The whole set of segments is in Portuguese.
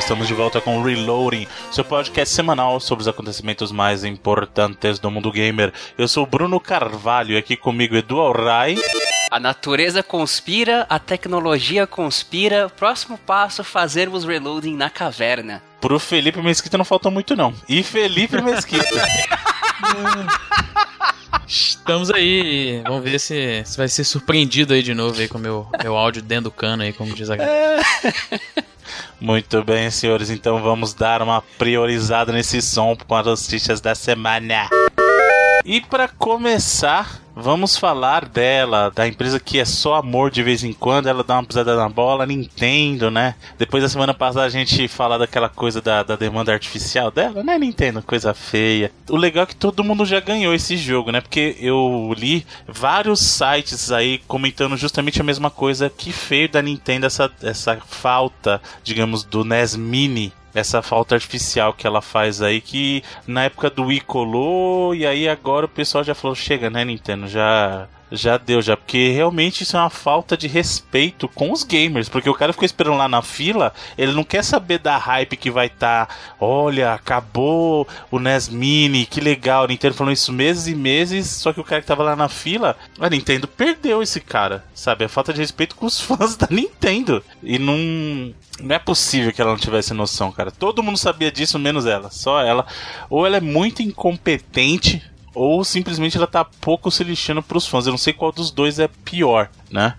estamos de volta com Reloading, seu podcast semanal sobre os acontecimentos mais importantes do mundo gamer. Eu sou Bruno Carvalho e aqui comigo Edu Alray. A natureza conspira, a tecnologia conspira. Próximo passo, fazermos reloading na caverna. Pro Felipe Mesquita não falta muito não. E Felipe Mesquita. Estamos aí, vamos ver se, se vai ser surpreendido aí de novo aí com o meu, meu áudio dentro do cano aí, como diz a galera. Muito bem, senhores, então vamos dar uma priorizada nesse som com as notícias da semana. E para começar, vamos falar dela, da empresa que é só amor de vez em quando, ela dá uma pisada na bola, Nintendo, né? Depois da semana passada a gente falar daquela coisa da, da demanda artificial dela, né, Nintendo? Coisa feia. O legal é que todo mundo já ganhou esse jogo, né? Porque eu li vários sites aí comentando justamente a mesma coisa que feio da Nintendo, essa, essa falta, digamos, do NES Mini essa falta artificial que ela faz aí, que na época do Wii colou, e aí agora o pessoal já falou, chega, né, Nintendo, já já deu, já, porque realmente isso é uma falta de respeito com os gamers, porque o cara ficou esperando lá na fila, ele não quer saber da hype que vai estar, tá, olha, acabou o NES Mini, que legal, a Nintendo falou isso meses e meses, só que o cara que tava lá na fila, a Nintendo perdeu esse cara, sabe? É falta de respeito com os fãs da Nintendo, e não não é possível que ela não tivesse noção, cara. Todo mundo sabia disso, menos ela. Só ela. Ou ela é muito incompetente, ou simplesmente ela tá pouco se lixando pros fãs. Eu não sei qual dos dois é pior, né?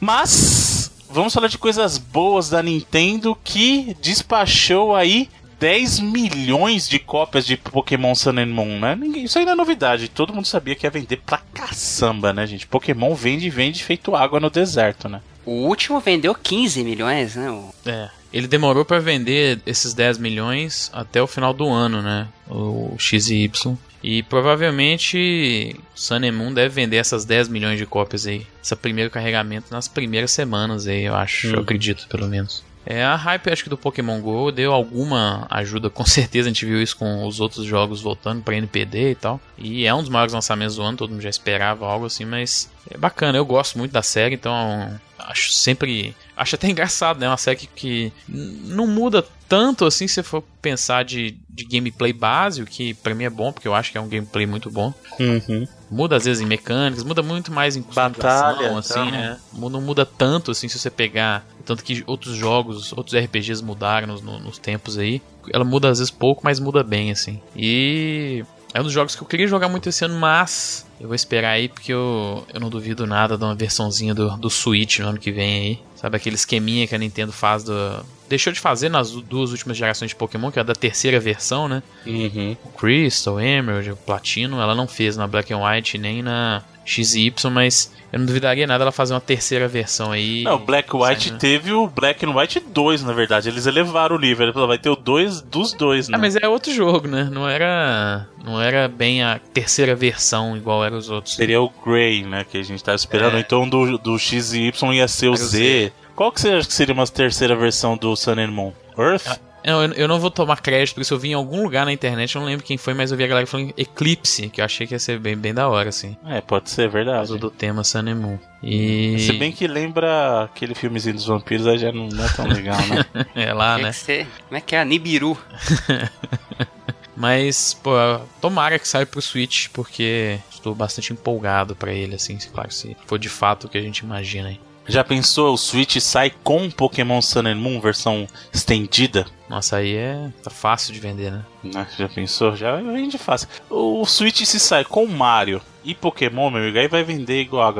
Mas. Vamos falar de coisas boas da Nintendo que despachou aí 10 milhões de cópias de Pokémon Sun and Moon, né? Ninguém, isso aí não é novidade. Todo mundo sabia que ia vender pra caçamba, né, gente? Pokémon vende e vende feito água no deserto, né? O último vendeu 15 milhões, né? É. Ele demorou para vender esses 10 milhões até o final do ano, né? O X e Y. E provavelmente Sun and Moon deve vender essas 10 milhões de cópias aí. Esse primeiro carregamento nas primeiras semanas aí, eu acho. Hum. Eu acredito, pelo menos. É, a hype acho que do Pokémon GO deu alguma ajuda, com certeza a gente viu isso com os outros jogos voltando para NPD e tal. E é um dos maiores lançamentos do ano, todo mundo já esperava algo assim, mas é bacana, eu gosto muito da série, então acho sempre. Acho até engraçado, né? Uma série que, que não muda tanto assim se for pensar de, de gameplay básico, que para mim é bom, porque eu acho que é um gameplay muito bom. Uhum. Muda às vezes em mecânicas, muda muito mais em batalha, assim, então... né? Não muda tanto assim se você pegar. Tanto que outros jogos, outros RPGs mudaram nos, nos tempos aí. Ela muda às vezes pouco, mas muda bem, assim. E é um dos jogos que eu queria jogar muito esse ano, mas eu vou esperar aí porque eu, eu não duvido nada de uma versãozinha do, do Switch no ano que vem aí. Sabe aquele esqueminha que a Nintendo faz do. Deixou de fazer nas duas últimas gerações de Pokémon, que é da terceira versão, né? Uhum. O Crystal, Emerald, o Platino, ela não fez na Black and White nem na XY, mas eu não duvidaria nada ela fazer uma terceira versão aí. Não, Black White saindo... teve o Black and White 2, na verdade. Eles elevaram o nível. Vai ter o 2 dos dois, né? Ah, mas é outro jogo, né? Não era. Não era bem a terceira versão igual eram os outros. Seria o Grey, né? Que a gente tava esperando. É. Então do, do X e Y ia ser o Z. Z. Qual que você acha que seria uma terceira versão do Sun and Moon? Earth? Ah. Eu, eu não vou tomar crédito, porque se eu vi em algum lugar na internet, eu não lembro quem foi, mas eu vi a galera falando Eclipse, que eu achei que ia ser bem, bem da hora, assim. É, pode ser, verdade. Por do tema Sun and Moon. E... Se bem que lembra aquele filmezinho dos vampiros, aí já não, não é tão legal, né? é lá, Tem né? Ser... Como é que é? Nibiru. Mas, pô, tomara que saia pro Switch, porque estou bastante empolgado para ele, assim, claro, se for de fato o que a gente imagina aí. Já pensou o Switch sai com Pokémon Sun and Moon versão estendida? Nossa, aí é tá fácil de vender, né? né? Já pensou? Já vende fácil. O Switch se sai com Mario e Pokémon, meu amigo, aí vai vender igual.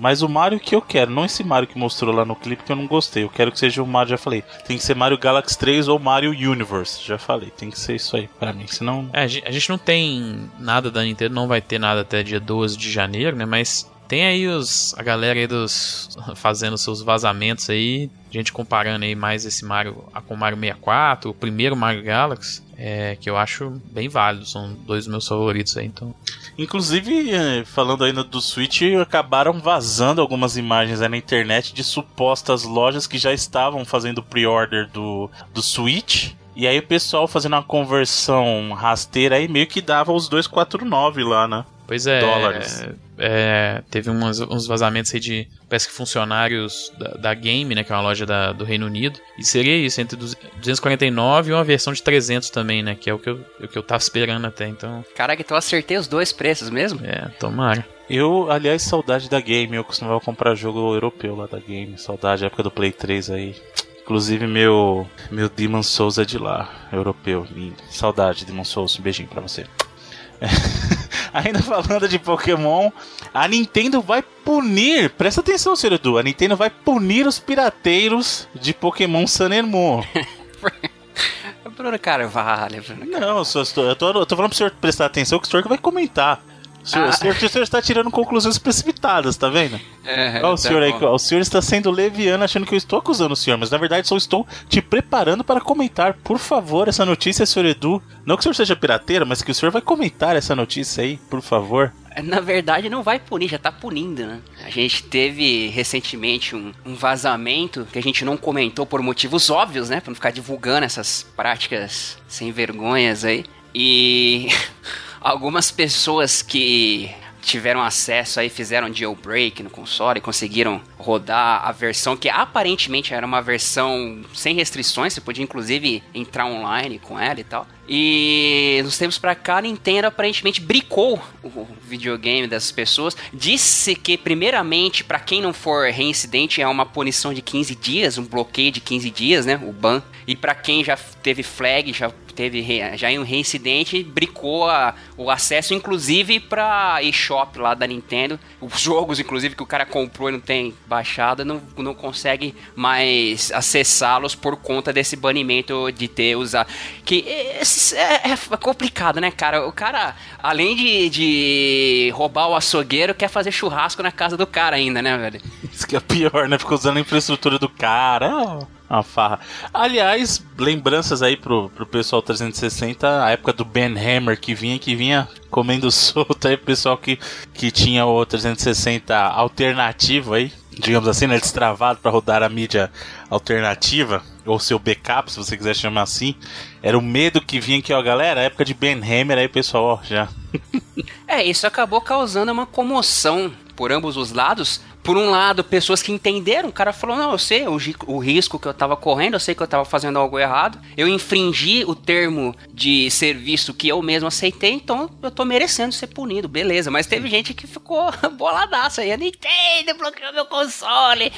Mas o Mario que eu quero, não esse Mario que mostrou lá no clipe que eu não gostei. Eu quero que seja o Mario, já falei. Tem que ser Mario Galaxy 3 ou Mario Universe. Já falei, tem que ser isso aí para mim, senão. É, a gente não tem nada da Nintendo, não vai ter nada até dia 12 de janeiro, né? Mas tem aí os, a galera aí dos fazendo seus vazamentos aí, gente comparando aí mais esse Mario com o Mario 64, o primeiro Mario Galaxy, é, que eu acho bem válido, são dois dos meus favoritos aí, então. Inclusive, é, falando ainda do Switch, acabaram vazando algumas imagens na internet de supostas lojas que já estavam fazendo pre-order do, do Switch. E aí o pessoal fazendo uma conversão rasteira aí meio que dava os 249 lá, né? Pois é. Dólares. é, teve umas- uns vazamentos aí de. Parece que funcionários da, da Game, né? Que é uma loja da- do Reino Unido. E seria isso, entre 249 e uma versão de 300 também, né? Que é o que eu, o que eu tava esperando até. Então, Caraca, então eu acertei os dois preços mesmo? é, tomara. Eu, aliás, saudade da Game. Eu costumava comprar jogo europeu lá da Game. Saudade, época do Play 3 aí. Inclusive, meu, meu Demon Souls é de lá, europeu. lindo. Saudade, Demon Souls. Um beijinho pra você. Ainda falando de Pokémon, a Nintendo vai punir. Presta atenção, senhor Edu. A Nintendo vai punir os pirateiros de Pokémon Sun and Moon. Bruno Carvalho, Bruno Não, eu, só estou, eu, tô, eu tô falando pro senhor prestar atenção que o senhor que vai comentar. O senhor, Ah. o senhor, o senhor está tirando conclusões precipitadas, tá vendo? É, Olha o tá senhor aí, o senhor está sendo leviano achando que eu estou acusando o senhor, mas na verdade só estou te preparando para comentar, por favor, essa notícia, senhor Edu. Não que o senhor seja pirateiro, mas que o senhor vai comentar essa notícia aí, por favor. Na verdade, não vai punir, já tá punindo, né? A gente teve recentemente um, um vazamento que a gente não comentou por motivos óbvios, né? Pra não ficar divulgando essas práticas sem vergonhas aí. E algumas pessoas que tiveram acesso aí, fizeram jailbreak no console conseguiram rodar a versão que aparentemente era uma versão sem restrições, você podia inclusive entrar online com ela e tal. E nos tempos pra cá, a Nintendo aparentemente bricou o videogame dessas pessoas. Disse que, primeiramente, pra quem não for reincidente, é uma punição de 15 dias, um bloqueio de 15 dias, né? O ban. E pra quem já teve flag, já teve já em um reincidente, bricou a- o acesso, inclusive, pra eShop lá da Nintendo. Os jogos, inclusive, que o cara comprou e não tem baixada, não, não consegue mais acessá-los por conta desse banimento de ter usado. Que esse- é, é complicado, né, cara? O cara, além de, de roubar o açougueiro, quer fazer churrasco na casa do cara ainda, né, velho? Isso que é pior, né? Fica usando a infraestrutura do cara. É uma farra. Aliás, lembranças aí pro, pro pessoal 360, a época do Ben Hammer que vinha, que vinha comendo solto aí, pessoal que, que tinha o 360 alternativo aí, digamos assim, né? Destravado pra rodar a mídia alternativa, ou seu backup, se você quiser chamar assim. Era o medo que vinha aqui, ó, galera, época de Ben Hammer aí, pessoal, ó, já. É, isso acabou causando uma comoção por ambos os lados. Por um lado, pessoas que entenderam, o cara falou: Não, eu sei o, o risco que eu tava correndo, eu sei que eu tava fazendo algo errado, eu infringi o termo de serviço que eu mesmo aceitei, então eu tô merecendo ser punido, beleza. Mas teve gente que ficou boladaça aí, Nintendo bloqueou meu console.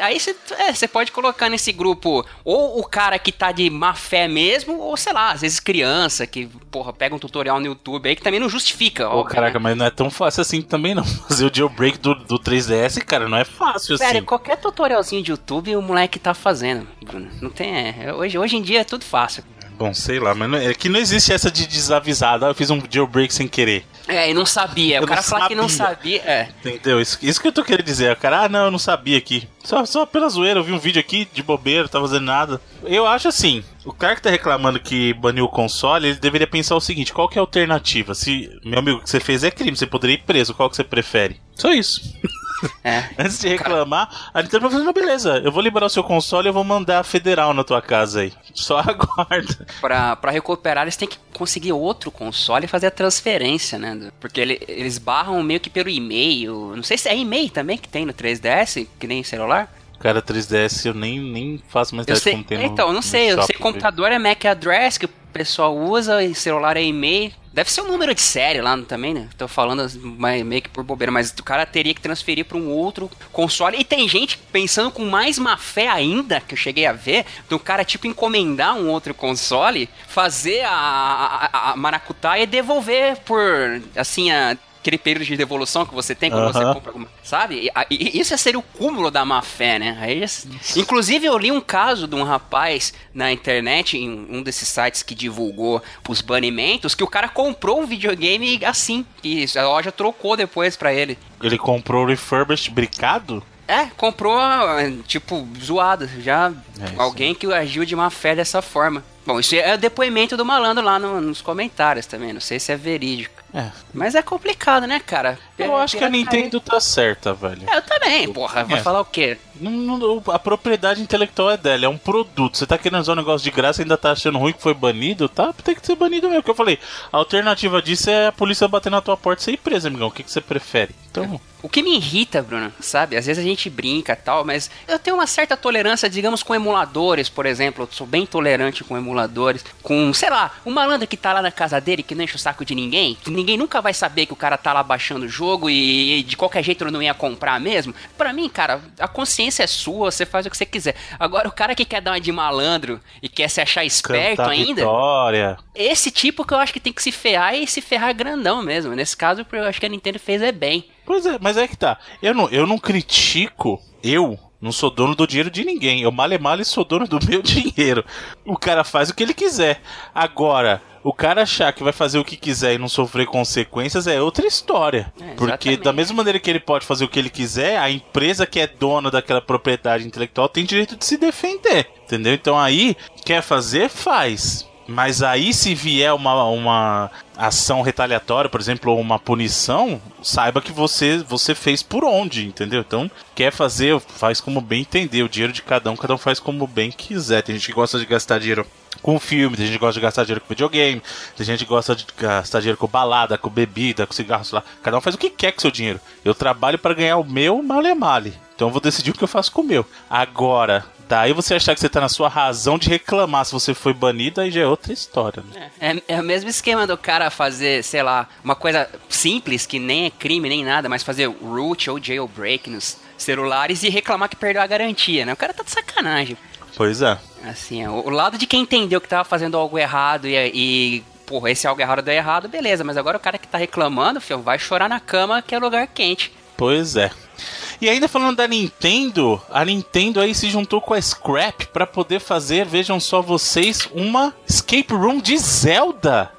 Aí você é, pode colocar nesse grupo ou o cara que tá de má fé mesmo, ou sei lá, às vezes criança que, porra, pega um tutorial no YouTube aí que também não justifica. Óbvio, caraca, né? mas não é tão fácil assim também não. Fazer o jailbreak do, do 3DS, cara, não é fácil assim. Sério, qualquer tutorialzinho de YouTube o moleque tá fazendo, Bruno. Não tem. é, hoje, hoje em dia é tudo fácil. Bom, sei lá, mas não- é que não existe essa de desavisado. Ah, eu fiz um jailbreak sem querer. É, e não sabia. Eu o cara falar que não sabia. sabia. É. Entendeu? Isso, isso que eu tô querendo dizer. O cara, ah, não, eu não sabia aqui. Só, só pela zoeira, eu vi um vídeo aqui de bobeira, não tava fazendo nada. Eu acho assim, o cara que tá reclamando que baniu o console, ele deveria pensar o seguinte, qual que é a alternativa? Se, meu amigo, o que você fez é crime, você poderia ir preso, qual que você prefere? Só isso. É. Antes de reclamar, a Nintendo vai falar, não, beleza, eu vou liberar o seu console e eu vou mandar a federal na tua casa aí. Só aguarda. Pra, pra recuperar, eles têm que conseguir outro console e fazer a transferência, né? Porque ele- eles barram meio que pelo e-mail. Não sei se é e-mail também que tem no 3DS, que nem celular. Cara, 3DS eu nem, nem faço mais ideia como tem então, não no sei. Eu sei computador é MAC address que o pessoal usa e celular é e-mail. Deve ser um número de série lá também, né? Tô falando meio que por bobeira, mas o cara teria que transferir para um outro console. E tem gente pensando com mais má fé ainda, que eu cheguei a ver, do cara tipo encomendar um outro console, fazer a, a, a maracutaia e devolver por, assim, a aquele período de devolução que você tem quando você Aham. compra alguma. Sabe? E, e isso seria o cúmulo da má fé, né? Aí, já- inclusive, eu li um caso de um rapaz na internet, em um desses sites que divulgou os banimentos, que o cara comprou um videogame assim. E a loja trocou depois pra ele. Ele comprou o refurbished bricado? É, comprou, tipo, zoado. Já É alguém que agiu de má fé dessa forma. Bom, isso é o depoimento do malandro lá no- nos comentários também. Não sei se é verídico. É. Mas é complicado, né, cara? Eu acho que a Nintendo tá certa, velho. É, eu também, porra. Vai É. falar o quê? Não- não- a propriedade intelectual é dela, é um produto. Você tá querendo usar um negócio de graça e ainda tá achando ruim que foi banido, tá? Tem que ser banido mesmo. Que eu falei, a alternativa disso é a polícia bater na tua porta e ser presa, amigão. O que, que você prefere? Então, O que me irrita, Bruno, sabe? Às vezes a gente brinca e tal, mas eu tenho uma certa tolerância, digamos, com emuladores, por exemplo. Eu sou bem tolerante com emuladores. Com, sei lá, o malandro que tá lá na casa dele, que não enche o saco de ninguém, que ninguém nunca vai saber que o cara tá lá baixando o jogo e, e de qualquer jeito ele não ia comprar mesmo. Pra mim, cara, a consciência é sua, você faz o que você quiser. Agora, o cara que quer dar uma de malandro e quer se achar esperto cantar ainda, vitória. esse tipo que eu acho que tem que se ferrar e se ferrar grandão mesmo. Nesse caso, eu acho que a Nintendo fez é bem. Pois é, mas é que tá. Eu não, eu não critico, eu não sou dono do dinheiro de ninguém. Eu male male sou dono do meu dinheiro. O cara faz o que ele quiser. Agora, o cara achar que vai fazer o que quiser e não sofrer consequências é outra história. É, Porque da mesma maneira que ele pode fazer o que ele quiser, a empresa que é dona daquela propriedade intelectual tem direito de se defender. Entendeu? Então aí, quer fazer, faz. Mas aí, se vier uma, uma ação retaliatória, por exemplo, ou uma punição, saiba que você, você fez por onde, entendeu? Então, quer fazer, faz como bem entender. O dinheiro de cada um, cada um faz como bem quiser. Tem gente que gosta de gastar dinheiro com filme, tem gente que gosta de gastar dinheiro com videogame, tem gente que gosta de gastar dinheiro com balada, com bebida, com cigarro, sei lá. Cada um faz o que quer com seu dinheiro. Eu trabalho para ganhar o meu male male. Então eu vou decidir o que eu faço com o meu. Agora, daí você achar que você tá na sua razão de reclamar se você foi banido, aí já é outra história. Né? É, é o mesmo esquema do cara fazer, sei lá, uma coisa simples que nem é crime nem nada, mas fazer root ou jailbreak nos celulares e reclamar que perdeu a garantia, né? O cara tá de sacanagem. Pois é. Assim, é, o, lado de quem entendeu que tava fazendo algo errado e, e porra, esse algo errado deu errado, beleza, mas agora o cara que tá reclamando, filho, vai chorar na cama que é lugar quente. Pois é. E ainda falando da Nintendo, a Nintendo aí se juntou com a Scrap para poder fazer, vejam só vocês, uma escape room de Zelda.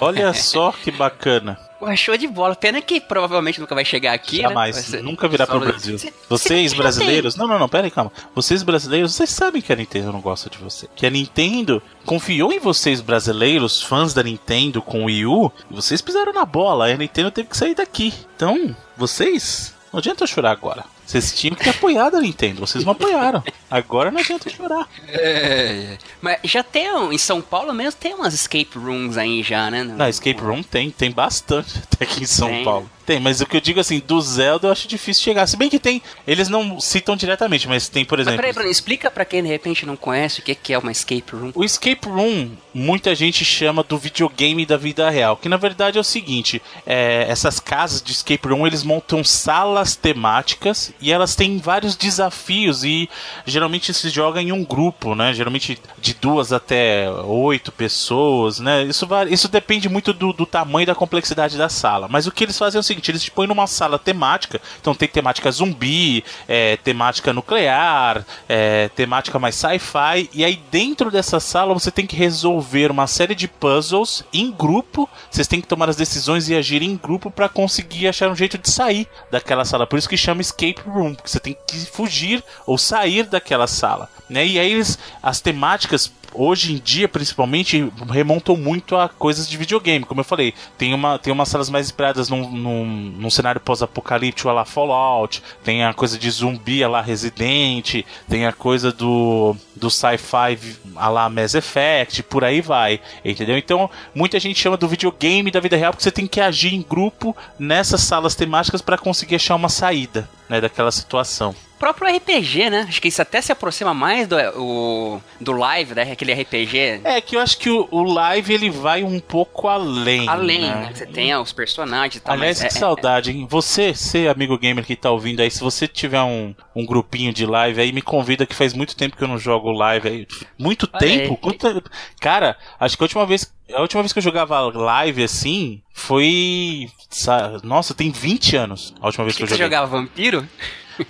Olha só que bacana. Pô, show de bola. Pena que provavelmente nunca vai chegar aqui, Jamais, né? Ser nunca virá pro solo- Brasil. Cê- Vocês cê- brasileiros, não, não, não, pera aí, calma. Vocês brasileiros, vocês sabem que a Nintendo não gosta de você. Que a Nintendo confiou em vocês brasileiros, fãs da Nintendo com o Wii U, e vocês pisaram na bola, e a Nintendo teve que sair daqui. Então, vocês, não adianta chorar agora. Vocês tinham que ter apoiado a Nintendo, vocês não apoiaram. Agora não adianta chorar. É, Mas já tem, em São Paulo mesmo, tem umas escape rooms aí já, né? Na Escape Room tem, tem bastante até aqui em São Tem. Paulo. Tem, mas o que eu digo assim, do Zelda eu acho difícil chegar. Se bem que tem, eles não citam diretamente, mas tem, por Mas exemplo. peraí, Bruno, explica pra quem de repente não conhece o que que é uma escape room. O escape room, muita gente chama do videogame da vida real, que na verdade é o seguinte: é, essas casas de escape room eles montam salas temáticas e elas têm vários desafios e geralmente se joga em um grupo, né? Geralmente de duas até oito pessoas, né? Isso, isso depende muito do, do tamanho e da complexidade da sala. Mas o que eles fazem é o seguinte: eles te põem numa sala temática, então tem temática zumbi, é, temática nuclear, é, temática mais sci-fi, e aí dentro dessa sala você tem que resolver uma série de puzzles em grupo. Vocês têm que tomar as decisões e agir em grupo para conseguir achar um jeito de sair daquela sala. Por isso que chama escape room, porque você tem que fugir ou sair daquela sala. Né? E aí eles, as temáticas hoje em dia, principalmente, remontam muito a coisas de videogame. Como eu falei, tem, uma, tem umas salas mais inspiradas num, num, num cenário pós-apocalíptico lá Fallout, tem a coisa de zumbi lá Resident, tem a coisa do, do sci-fi lá Mass Effect, por aí vai, entendeu? Então, muita gente chama do videogame da vida real porque você tem que agir em grupo nessas salas temáticas para conseguir achar uma saída, né, daquela situação. Próprio RPG, né? Acho que isso até se aproxima mais do, o, do live, né? Aquele RPG É que eu acho que o, o live ele vai um pouco além. além, né? né? Você tem os personagens e tal. Aliás, mas que é- saudade, hein? Você, ser amigo gamer que tá ouvindo aí, se você tiver um, um grupinho de live aí, me convida que faz muito tempo que eu não jogo live aí. Muito Olha tempo? aí. Quanta- Cara, acho que a última vez. A última vez que eu jogava live assim foi. sa- Nossa, tem 20 anos. A última vez que, Que eu você joguei. jogava vampiro?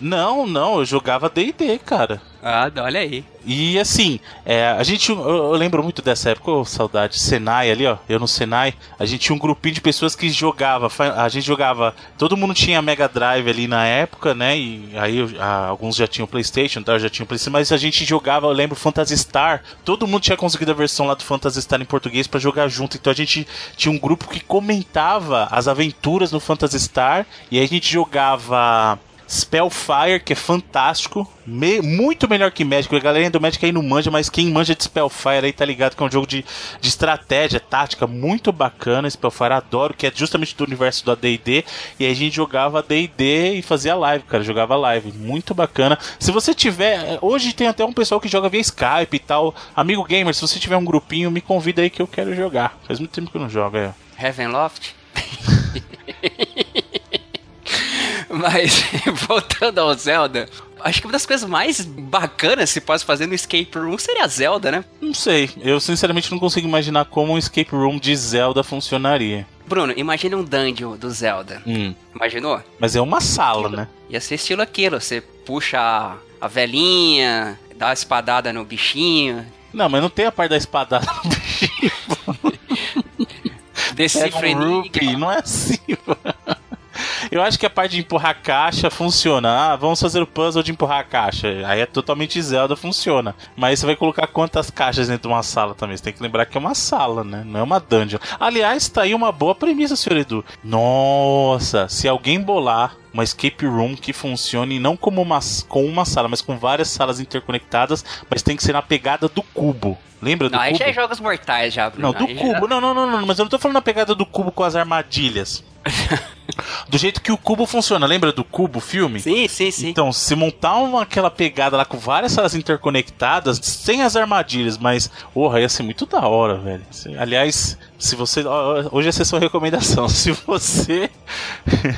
Não, não, eu jogava D&D, cara. Ah, olha aí. E assim, é, a gente. Eu, eu lembro muito dessa época, oh, saudade. Senai ali, ó. Eu no Senai, a gente tinha um grupinho de pessoas que jogava. A gente jogava. Todo mundo tinha Mega Drive ali na época, né? E aí a, alguns já tinham PlayStation, tá? já tinham PlayStation, mas a gente jogava, eu lembro, Phantasy Star. Todo mundo tinha conseguido a versão lá do Phantasy Star em português para jogar junto. Então a gente tinha um grupo que comentava as aventuras no Phantasy Star. E aí a gente jogava Spellfire, que é fantástico. Me, muito melhor que Magic. A galera do Magic aí não manja, mas quem manja de Spellfire aí tá ligado que é um jogo de, de estratégia, tática, muito bacana. Spellfire adoro, que é justamente do universo do ADD. E aí a gente jogava ADD e fazia live, cara. Jogava live. Muito bacana. Se você tiver. Hoje tem até um pessoal que joga via Skype e tal. Amigo gamer, se você tiver um grupinho, me convida aí que eu quero jogar. Faz muito tempo que eu não jogo, é. Heavenloft? Mas, voltando ao Zelda, acho que uma das coisas mais bacanas que se pode fazer no escape room seria a Zelda, né? Não sei. Eu sinceramente não consigo imaginar como um escape room de Zelda funcionaria. Bruno, imagina um dungeon do Zelda. Hum. Imaginou? Mas é uma sala, né? Ia ser estilo aquilo. Você puxa a, a velhinha, dá uma espadada no bichinho. Não, mas não tem a parte da espadada no bichinho. Decifra é um não é assim, Eu acho que a parte de empurrar a caixa funciona. Ah, vamos fazer o puzzle de empurrar a caixa. Aí é totalmente Zelda, funciona. Mas você vai colocar quantas caixas dentro de uma sala também? Você tem que lembrar que é uma sala, né? Não é uma dungeon. Aliás, tá aí uma boa premissa, senhor Edu. Nossa, se alguém bolar uma escape room que funcione não como uma, com uma sala, mas com várias salas interconectadas, mas tem que ser na pegada do cubo. Lembra do não, cubo? Aí já é jogos mortais, já, Bruno. Não, do aí cubo. Já... Não, não, não, não, mas eu não tô falando na pegada do cubo com as armadilhas. Do jeito que o cubo funciona, lembra do cubo filme? Sim, sim, sim. Então, se montar uma, aquela pegada lá com várias salas interconectadas, sem as armadilhas, mas, porra, ia ser muito da hora, velho. Aliás, se você. Hoje é sessão recomendação. Se você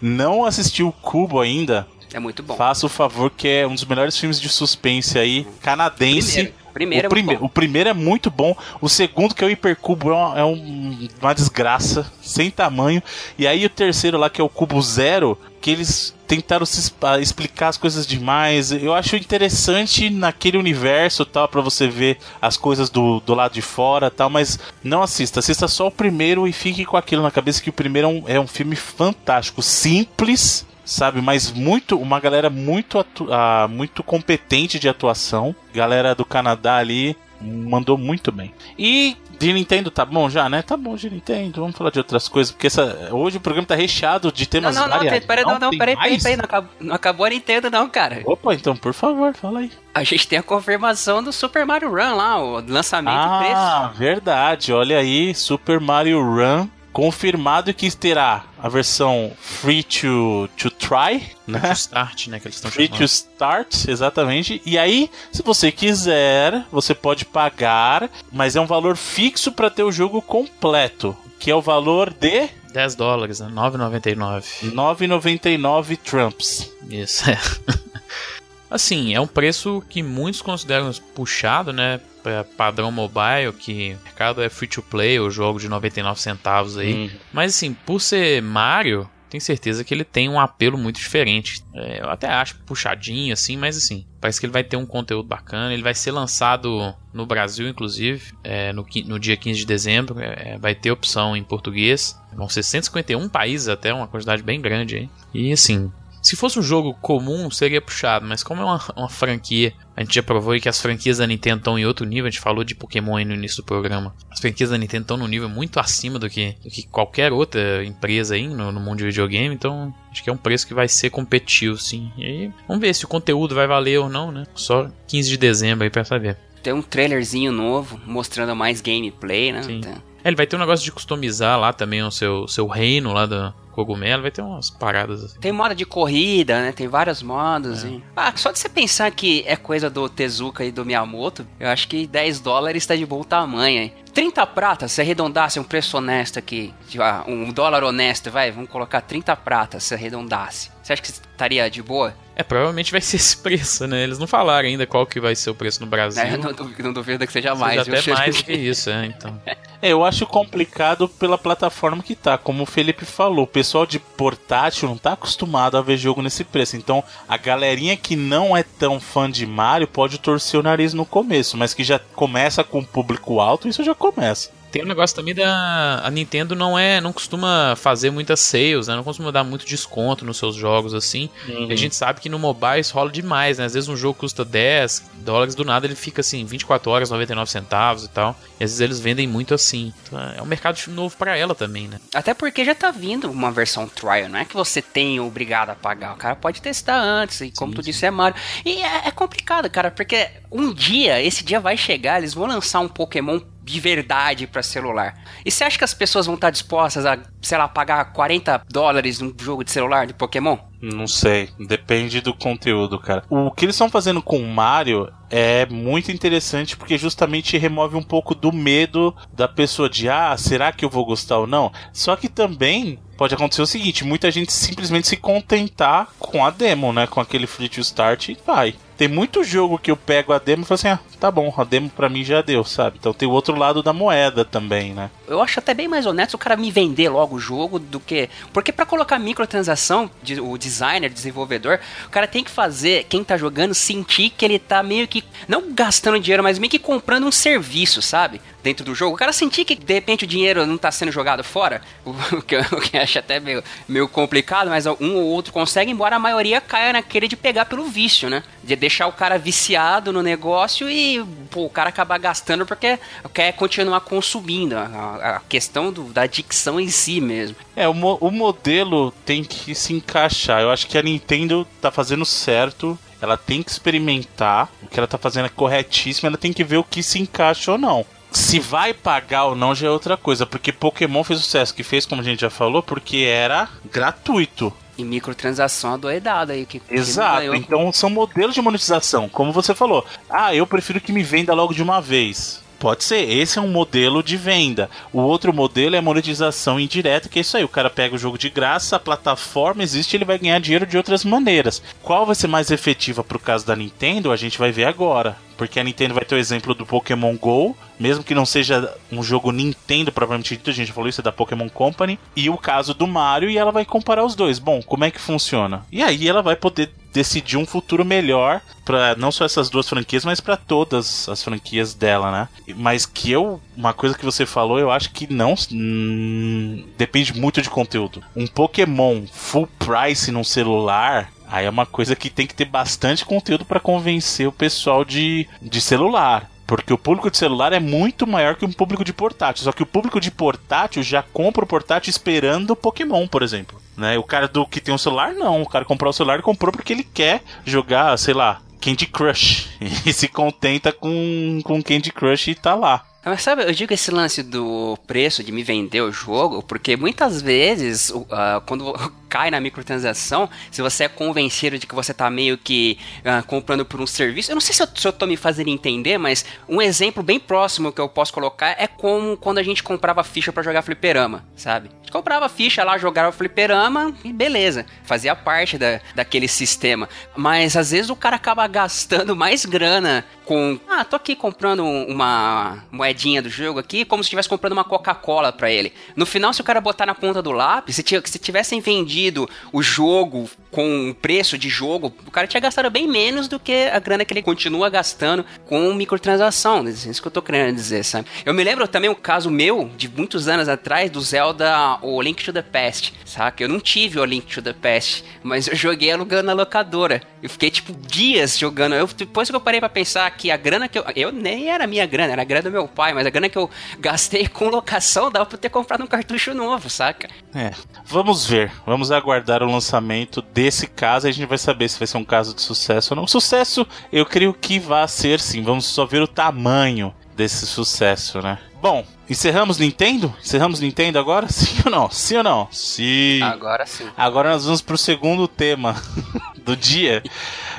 não assistiu o Cubo ainda, é muito bom. Faça o favor, que é um dos melhores filmes de suspense aí, canadense. Primeiro, primeiro o, é prime o primeiro é muito bom. O segundo, que é o Hipercubo, é, um, uma desgraça, sem tamanho. E aí o terceiro lá, que é o Cubo Zero, que eles tentaram se explicar as coisas demais. Eu acho interessante naquele universo tal para você ver as coisas do, do lado de fora tal, mas não assista, assista só o primeiro e fique com aquilo na cabeça que o primeiro é um, é um filme fantástico, simples, sabe? Mas muito, uma galera muito, uh, muito competente de atuação. Galera do Canadá ali mandou muito bem. E de Nintendo tá bom já, né? Tá bom de Nintendo. Vamos falar de outras coisas, porque essa, hoje o programa tá recheado de temas não, não, variados. Não, peraí, não, não, peraí, peraí, peraí, não acabou, não acabou a Nintendo não, cara. Opa, então, por favor, fala aí. A gente tem a confirmação do Super Mario Run lá, o lançamento ah, preço. Ah, verdade. Olha aí, Super Mario Run confirmado que terá a versão free to, to try, né? Free to start, né? Que eles estão free chamando. to start, exatamente. E aí, se você quiser, você pode pagar, mas é um valor fixo para ter o jogo completo, que é o valor de 10 dólares, né? 9,99. 9,99 Trumps. Isso, é. Assim, é um preço que muitos consideram puxado, né? Pra padrão mobile, que o mercado é free to play, o jogo de 99 centavos aí. Hum. Mas assim, por ser Mario, tenho certeza que ele tem um apelo muito diferente. É, eu até acho puxadinho, assim, mas assim, parece que ele vai ter um conteúdo bacana. Ele vai ser lançado no Brasil, inclusive, é, no, no, dia 15 de dezembro. É, vai ter opção em português. Vão ser 151 países até, uma quantidade bem grande aí. E assim, se fosse um jogo comum, seria puxado, mas como é uma, uma franquia, a gente já provou que as franquias da Nintendo estão em outro nível, a gente falou de Pokémon aí no início do programa. As franquias da Nintendo estão num nível muito acima do que, do que qualquer outra empresa aí no, no, mundo de videogame, então acho que é um preço que vai ser competitivo, sim. E aí, vamos ver se o conteúdo vai valer ou não, né? Só 15 de dezembro aí pra saber. Tem um trailerzinho novo mostrando mais gameplay, né? Sim. Então... É, ele vai ter um negócio de customizar lá também o seu, seu reino lá do, cogumelo, vai ter umas paradas assim. Tem modo de corrida, né? Tem vários modos. É. E... Ah, só de você pensar que é coisa do Tezuka e do Miyamoto, eu acho que 10 dólares tá de bom tamanho, hein? 30 pratas, se arredondasse um preço honesto aqui, ah, um dólar honesto, vai, vamos colocar 30 pratas se arredondasse. Você acha que estaria de boa? É, provavelmente vai ser esse preço, né? Eles não falaram ainda qual que vai ser o preço no Brasil. É, não, duvido, não duvido que seja mais. Seja até mais do que isso, é, então. É, eu acho complicado pela plataforma que tá. Como o Felipe falou, o pessoal de portátil não tá acostumado a ver jogo nesse preço. Então, a galerinha que não é tão fã de Mario pode torcer o nariz no começo, mas que já começa com público alto, isso já começa. Tem um negócio também da a Nintendo não é, não costuma fazer muitas sales, né? Não costuma dar muito desconto nos seus jogos assim. Uhum. E a gente sabe que no mobile isso rola demais, né? Às vezes um jogo custa 10 dólares do nada ele fica assim 24 horas, 99 centavos e tal. E às vezes eles vendem muito assim. Então, é um mercado novo para ela também, né? Até porque já tá vindo uma versão trial, não é que você tem obrigado a pagar. O cara pode testar antes, e como sim, tu sim. disse, é Mario. E é, é complicado, cara, porque um dia, esse dia vai chegar, eles vão lançar um Pokémon de verdade para celular. E você acha que as pessoas vão estar dispostas a, sei lá, pagar 40 dólares num jogo de celular de Pokémon? Não sei, depende do conteúdo, cara. O que eles estão fazendo com o Mario é muito interessante porque justamente remove um pouco do medo da pessoa de ah, será que eu vou gostar ou não? Só que também pode acontecer o seguinte, muita gente simplesmente se contentar com a demo, né, com aquele free to start e vai. Tem muito jogo que eu pego a demo e falo assim, ah, tá bom, a demo pra mim já deu, sabe? Então tem o outro lado da moeda também, né? Eu acho até bem mais honesto o cara me vender logo o jogo do que. Porque para colocar microtransação, o designer, desenvolvedor, o cara tem que fazer quem tá jogando sentir que ele tá meio que. Não gastando dinheiro, mas meio que comprando um serviço, sabe? dentro do jogo, o cara sentir que de repente o dinheiro não tá sendo jogado fora, o que eu, o que eu acho até meio, meio complicado, mas um ou outro consegue, embora a maioria caia naquele de pegar pelo vício, né? De deixar o cara viciado no negócio e pô, o cara acabar gastando porque quer continuar consumindo. A, a questão do, da adicção em si mesmo. É, o, o modelo tem que se encaixar. Eu acho que a Nintendo tá fazendo certo ela tem que experimentar, o que ela tá fazendo é corretíssimo, ela tem que ver o que se encaixa ou não. Se vai pagar ou não já é outra coisa, porque Pokémon fez o sucesso que fez, como a gente já falou, porque era gratuito. E microtransação adoidada aí. Que, Exato, que então são modelos de monetização, como você falou. Ah, eu prefiro que me venda logo de uma vez. Pode ser, esse é um modelo de venda. O outro modelo é monetização indireta, que é isso aí. O cara pega o jogo de graça, a plataforma existe, ele vai ganhar dinheiro de outras maneiras. Qual vai ser mais efetiva pro caso da Nintendo? A gente vai ver agora. Porque a Nintendo vai ter o exemplo do Pokémon GO, mesmo que não seja um jogo Nintendo propriamente dito, a gente falou isso é da Pokémon Company, e o caso do Mario, e ela vai comparar os dois. Bom, como é que funciona? E aí ela vai poder decidir um futuro melhor para não só essas duas franquias, mas para todas as franquias dela, né? Mas que eu, uma coisa que você falou, eu acho que não hum, depende muito de conteúdo. Um Pokémon full price num celular Aí é uma coisa que tem que ter bastante conteúdo para convencer o pessoal de, de celular. Porque o público de celular é muito maior que um público de portátil. Só que o público de portátil já compra o portátil esperando o Pokémon, por exemplo. Né? O cara do que tem um celular, não. O cara comprou o celular comprou porque ele quer jogar, sei lá, Candy Crush. E se contenta com, com Candy Crush e tá lá. Mas sabe, eu digo esse lance do preço de me vender o jogo, porque muitas vezes, uh, quando cai na microtransação, se você é convencido de que você tá meio que uh, comprando por um serviço, eu não sei se eu, se eu tô me fazendo entender, mas um exemplo bem próximo que eu posso colocar é como quando a gente comprava ficha para jogar fliperama, sabe? A gente comprava ficha lá, jogava fliperama e beleza, fazia parte da, daquele sistema. Mas às vezes o cara acaba gastando mais grana com, ah, tô aqui comprando uma moedinha do jogo aqui, como se estivesse comprando uma Coca-Cola para ele. No final, se o cara botar na ponta do lápis, se, se tivessem vendido o jogo com o preço de jogo, o cara tinha gastado bem menos do que a grana que ele continua gastando com microtransação. É isso que eu tô querendo dizer, sabe? Eu me lembro também um caso meu, de muitos anos atrás, do Zelda o Link to the Past, saca? Eu não tive o Link to the Past, mas eu joguei alugando na locadora. Eu fiquei, tipo, dias jogando. Eu, depois que eu parei pra pensar que a grana que eu. Eu nem era minha grana, era a grana do meu pai, mas a grana que eu gastei com locação dava pra ter comprado um cartucho novo, saca? É. Vamos ver. Vamos aguardar o lançamento desse caso a gente vai saber se vai ser um caso de sucesso ou não. Sucesso, eu creio que vai ser sim. Vamos só ver o tamanho desse sucesso, né? Bom, encerramos Nintendo? Encerramos Nintendo agora? Sim ou não? Sim ou não? Sim. Agora sim. Agora nós vamos pro segundo tema do dia.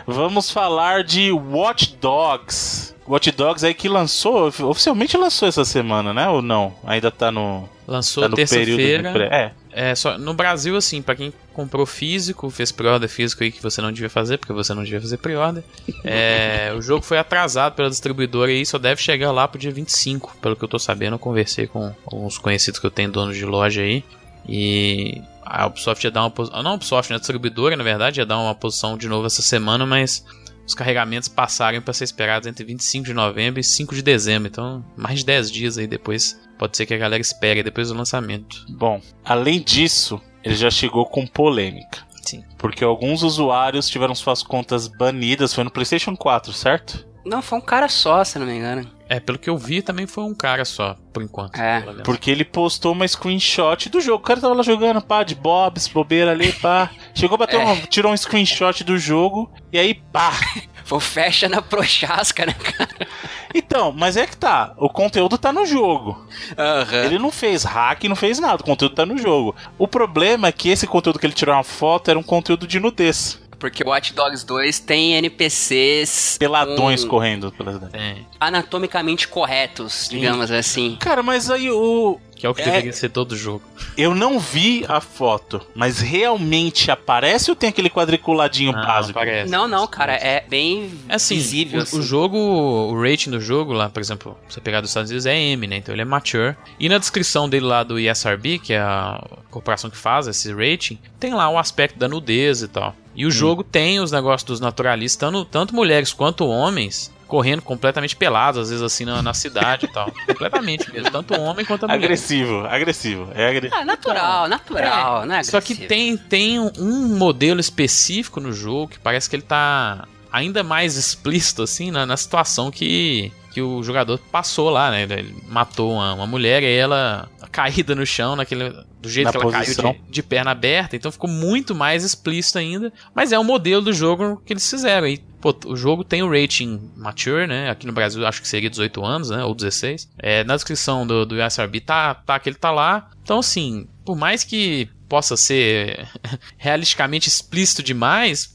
Vamos falar de Watch Dogs. Watch Dogs aí que lançou, oficialmente lançou essa semana, né? Ou não? Ainda tá no. Lançou tá de terça-feira. pré- É. É, só no Brasil, assim, pra quem comprou físico, fez pre-order físico aí que você não devia fazer, porque você não devia fazer pre-order. é, o jogo foi atrasado pela distribuidora e só deve chegar lá pro dia 25, pelo que eu tô sabendo. Eu conversei com alguns conhecidos que eu tenho, donos de loja aí. E a Ubisoft ia dar uma posição. Não a Ubisoft, né? A distribuidora, na verdade, ia dar uma posição de novo essa semana, mas os carregamentos passaram para ser esperados entre 25 de novembro e 5 de dezembro. Então, mais de 10 dias aí depois. Pode ser que a galera espere depois do lançamento. Bom, além disso, ele já chegou com polêmica. Sim. Porque alguns usuários tiveram suas contas banidas, foi no PlayStation 4, certo? Não, foi um cara só, se não me engano. É, pelo que eu vi, também foi um cara só, por enquanto. É. Porque ele postou uma screenshot do jogo. O cara tava lá jogando, pá, de bobs, bobeira ali, pá. Chegou, bateu É. uma, tirou um screenshot do jogo e aí, pá. Foi fecha na prochasca, né, cara? Então, mas é que tá. O conteúdo tá no jogo. Aham. Ele não fez hack, não fez nada. O conteúdo tá no jogo. O problema é que esse conteúdo que ele tirou uma foto era um conteúdo de nudez. Porque o Watch Dogs 2 tem NPCs Peladões com- correndo pela cidade. Tem. anatomicamente corretos, digamos assim. Cara, mas aí o. Que é o que É. deveria ser todo jogo. Eu não vi a foto, mas realmente aparece ou tem aquele quadriculadinho Não, básico? parece. Não, não, cara, é bem É assim, visível. o, assim. o jogo, o rating do jogo lá, por exemplo, você pegar dos Estados Unidos é M, né? Então ele é mature. E na descrição dele lá do ESRB, que é a corporação que faz esse rating, tem lá o aspecto da nudez e tal. E o jogo tem os negócios dos naturalistas, tanto, tanto mulheres quanto homens, correndo completamente pelados, às vezes assim na, na cidade e tal. completamente mesmo, tanto homem quanto a mulher. Agressivo, agressivo. É agressivo. Ah, natural, natural, né? Só que tem, tem um modelo específico no jogo que parece que ele tá ainda mais explícito, assim, na, na situação que, que o jogador passou lá, né? Ele matou uma, uma mulher e ela caída no chão, naquele, do jeito Na que ela posição. caiu de, de perna aberta, então ficou muito mais explícito ainda. Mas é o modelo do jogo que eles fizeram. E, pô, o jogo tem o rating mature, né? Aqui no Brasil acho que seria 18 anos, né? Ou 16. É, na descrição do, do SRB tá, tá que ele tá lá. Então, assim, por mais que possa ser realisticamente explícito demais,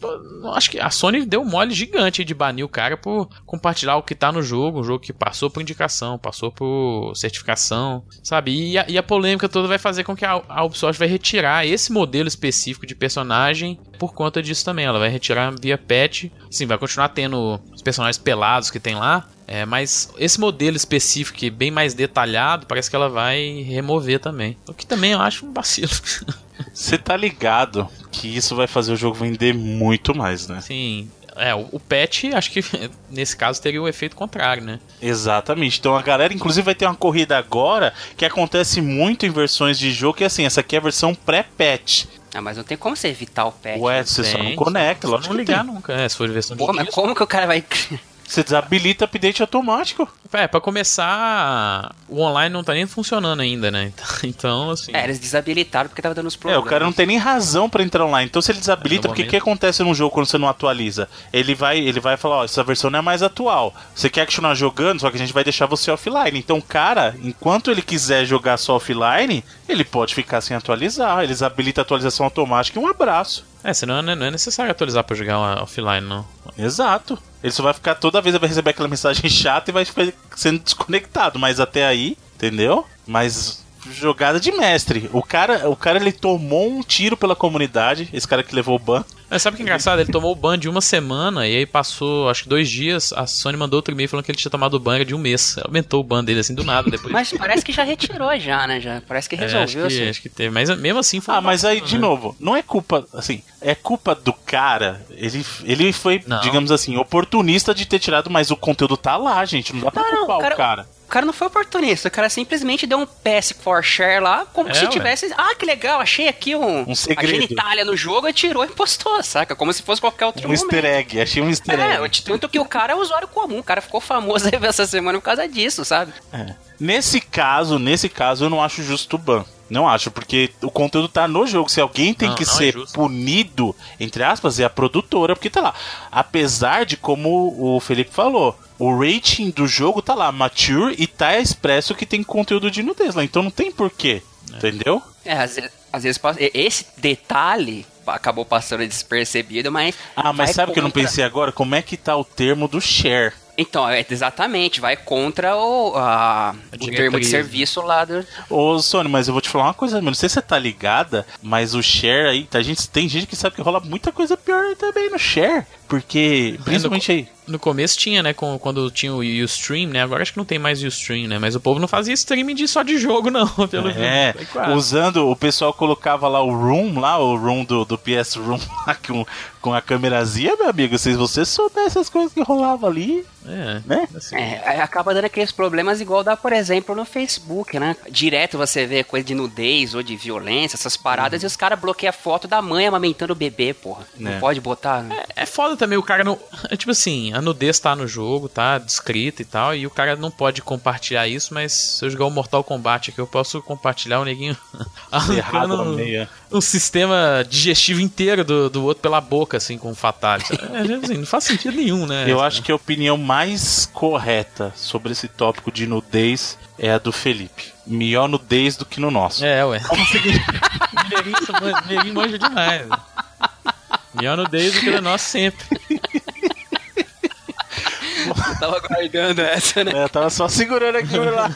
acho que a Sony deu um mole gigante de banir o cara por compartilhar o que tá no jogo, um jogo que passou por indicação, passou por certificação, sabe? E a, e a polêmica toda vai fazer com que a, a Ubisoft vai retirar esse modelo específico de personagem por conta disso também. Ela vai retirar via patch. Sim, vai continuar tendo os personagens pelados que tem lá, é, mas esse modelo específico, é bem mais detalhado, parece que ela vai remover também. O que também eu acho um vacilo. Você tá ligado que isso vai fazer o jogo vender muito mais, né? Sim. É, o, o patch, acho que nesse caso teria o efeito contrário, né? Exatamente. Então a galera, inclusive, vai ter uma corrida agora que acontece muito em versões de jogo, que é assim, essa aqui é a versão pré-patch. Ah, mas não tem como você evitar o patch. Ué, né? você só não Tem, conecta, lógico não ligar tem. nunca, é, se for versão de Pô, mas disco. como que o cara vai. Você desabilita update automático. É, pra começar, o online não tá nem funcionando ainda, né? Então, assim... É, eles desabilitaram porque tava dando os É, problemas. o cara não tem nem razão pra entrar online. Então se ele desabilita, No porque o que acontece num jogo quando você não atualiza? Ele vai, ele vai falar, ó, essa versão não é mais atual. Você quer continuar jogando, só que a gente vai deixar você offline. Então o cara, enquanto ele quiser jogar só offline, ele pode ficar sem atualizar. Eles habilitam a atualização automática e um abraço. É, senão não é, não é necessário atualizar pra jogar offline, não. Exato. Ele só vai ficar toda vez vai receber aquela mensagem chata e vai ficar sendo desconectado, mas até aí, entendeu? Mas jogada de mestre. O cara, o cara ele tomou um tiro pela comunidade, esse cara que levou o ban. Mas sabe o que é engraçado? Ele tomou o ban de uma semana e aí passou, acho que dois dias, a Sony mandou outro e-mail falando que ele tinha tomado o ban de um mês. Aumentou o ban dele assim do nada depois. Mas parece que já retirou já, né? Já. Parece que É, acho, resolveu. que, assim. acho que teve. Mas mesmo assim foi. Ah, mas aí, de né? novo, não é culpa, assim, é culpa do cara. Ele, ele foi, Não. digamos assim, oportunista de ter tirado, mas o conteúdo tá lá, gente. Não dá pra Não, não, culpar cara- o cara. O cara não foi oportunista, o cara simplesmente deu um pass for share lá, como É, se ué. tivesse. Ah, que legal, achei aqui um, Um a segredo. genitália no jogo e tirou e postou, saca? Como se fosse qualquer outro Um momento. easter egg, achei um easter É, egg. tanto que o cara é usuário comum, o cara ficou famoso aí essa semana por causa disso, sabe? É. Nesse caso, nesse caso, eu não acho justo o ban. Não acho, porque o conteúdo tá no jogo. Se alguém tem Não, que não é ser justo. punido, entre aspas, é a produtora, porque tá lá. Apesar de, como o Felipe falou, o rating do jogo tá lá, mature, e tá expresso que tem conteúdo de nudez lá. Então não tem porquê, entendeu? É, às vezes, às vezes esse detalhe acabou passando despercebido, mas. Ah, mas sabe o que eu não contra- pensei agora? Como é que tá o termo do share? Então, é, exatamente, vai contra o, a, o termo de serviço lá do. Ô, Sônia, mas eu vou te falar uma coisa. Não sei se você tá ligada, mas o share aí, a gente, tem gente que sabe que rola muita coisa pior aí também no share. Porque, principalmente aí. No começo tinha, né? com- Quando tinha o Ustream, né? Agora acho que não tem mais Ustream, né? Mas o povo não fazia streaming de, só de jogo, não. Pelo É, Foi quase. usando, o pessoal colocava lá o room, lá, o room do, do PS Room, lá com, com a câmerazinha, meu amigo. Se você soubesse as coisas que rolava ali, É, né? assim, É, aí acaba dando aqueles problemas igual dá, por exemplo, no Facebook, né? Direto você vê coisa de nudez ou de violência, essas paradas, e os caras bloqueiam a foto da mãe amamentando o bebê, porra. Não É. pode botar. né? É foda também, o cara não. Tipo assim, a nudez tá no jogo, tá descrita e tal, e o cara não pode compartilhar isso, mas se eu jogar o Mortal Kombat aqui, eu posso compartilhar o neguinho Errado no arrancando meio. um sistema digestivo inteiro do, do outro pela boca, assim, com um fatality. É, assim, não faz sentido nenhum, né? Eu acho que a opinião mais correta sobre esse tópico de nudez é a do Felipe. Melhor nudez do que no nosso. É, ué. Mineirinho Mineirinho manja demais. Melhor nudez do que o nosso sempre. Tava guardando essa, né? É, eu tava só segurando aqui por lá.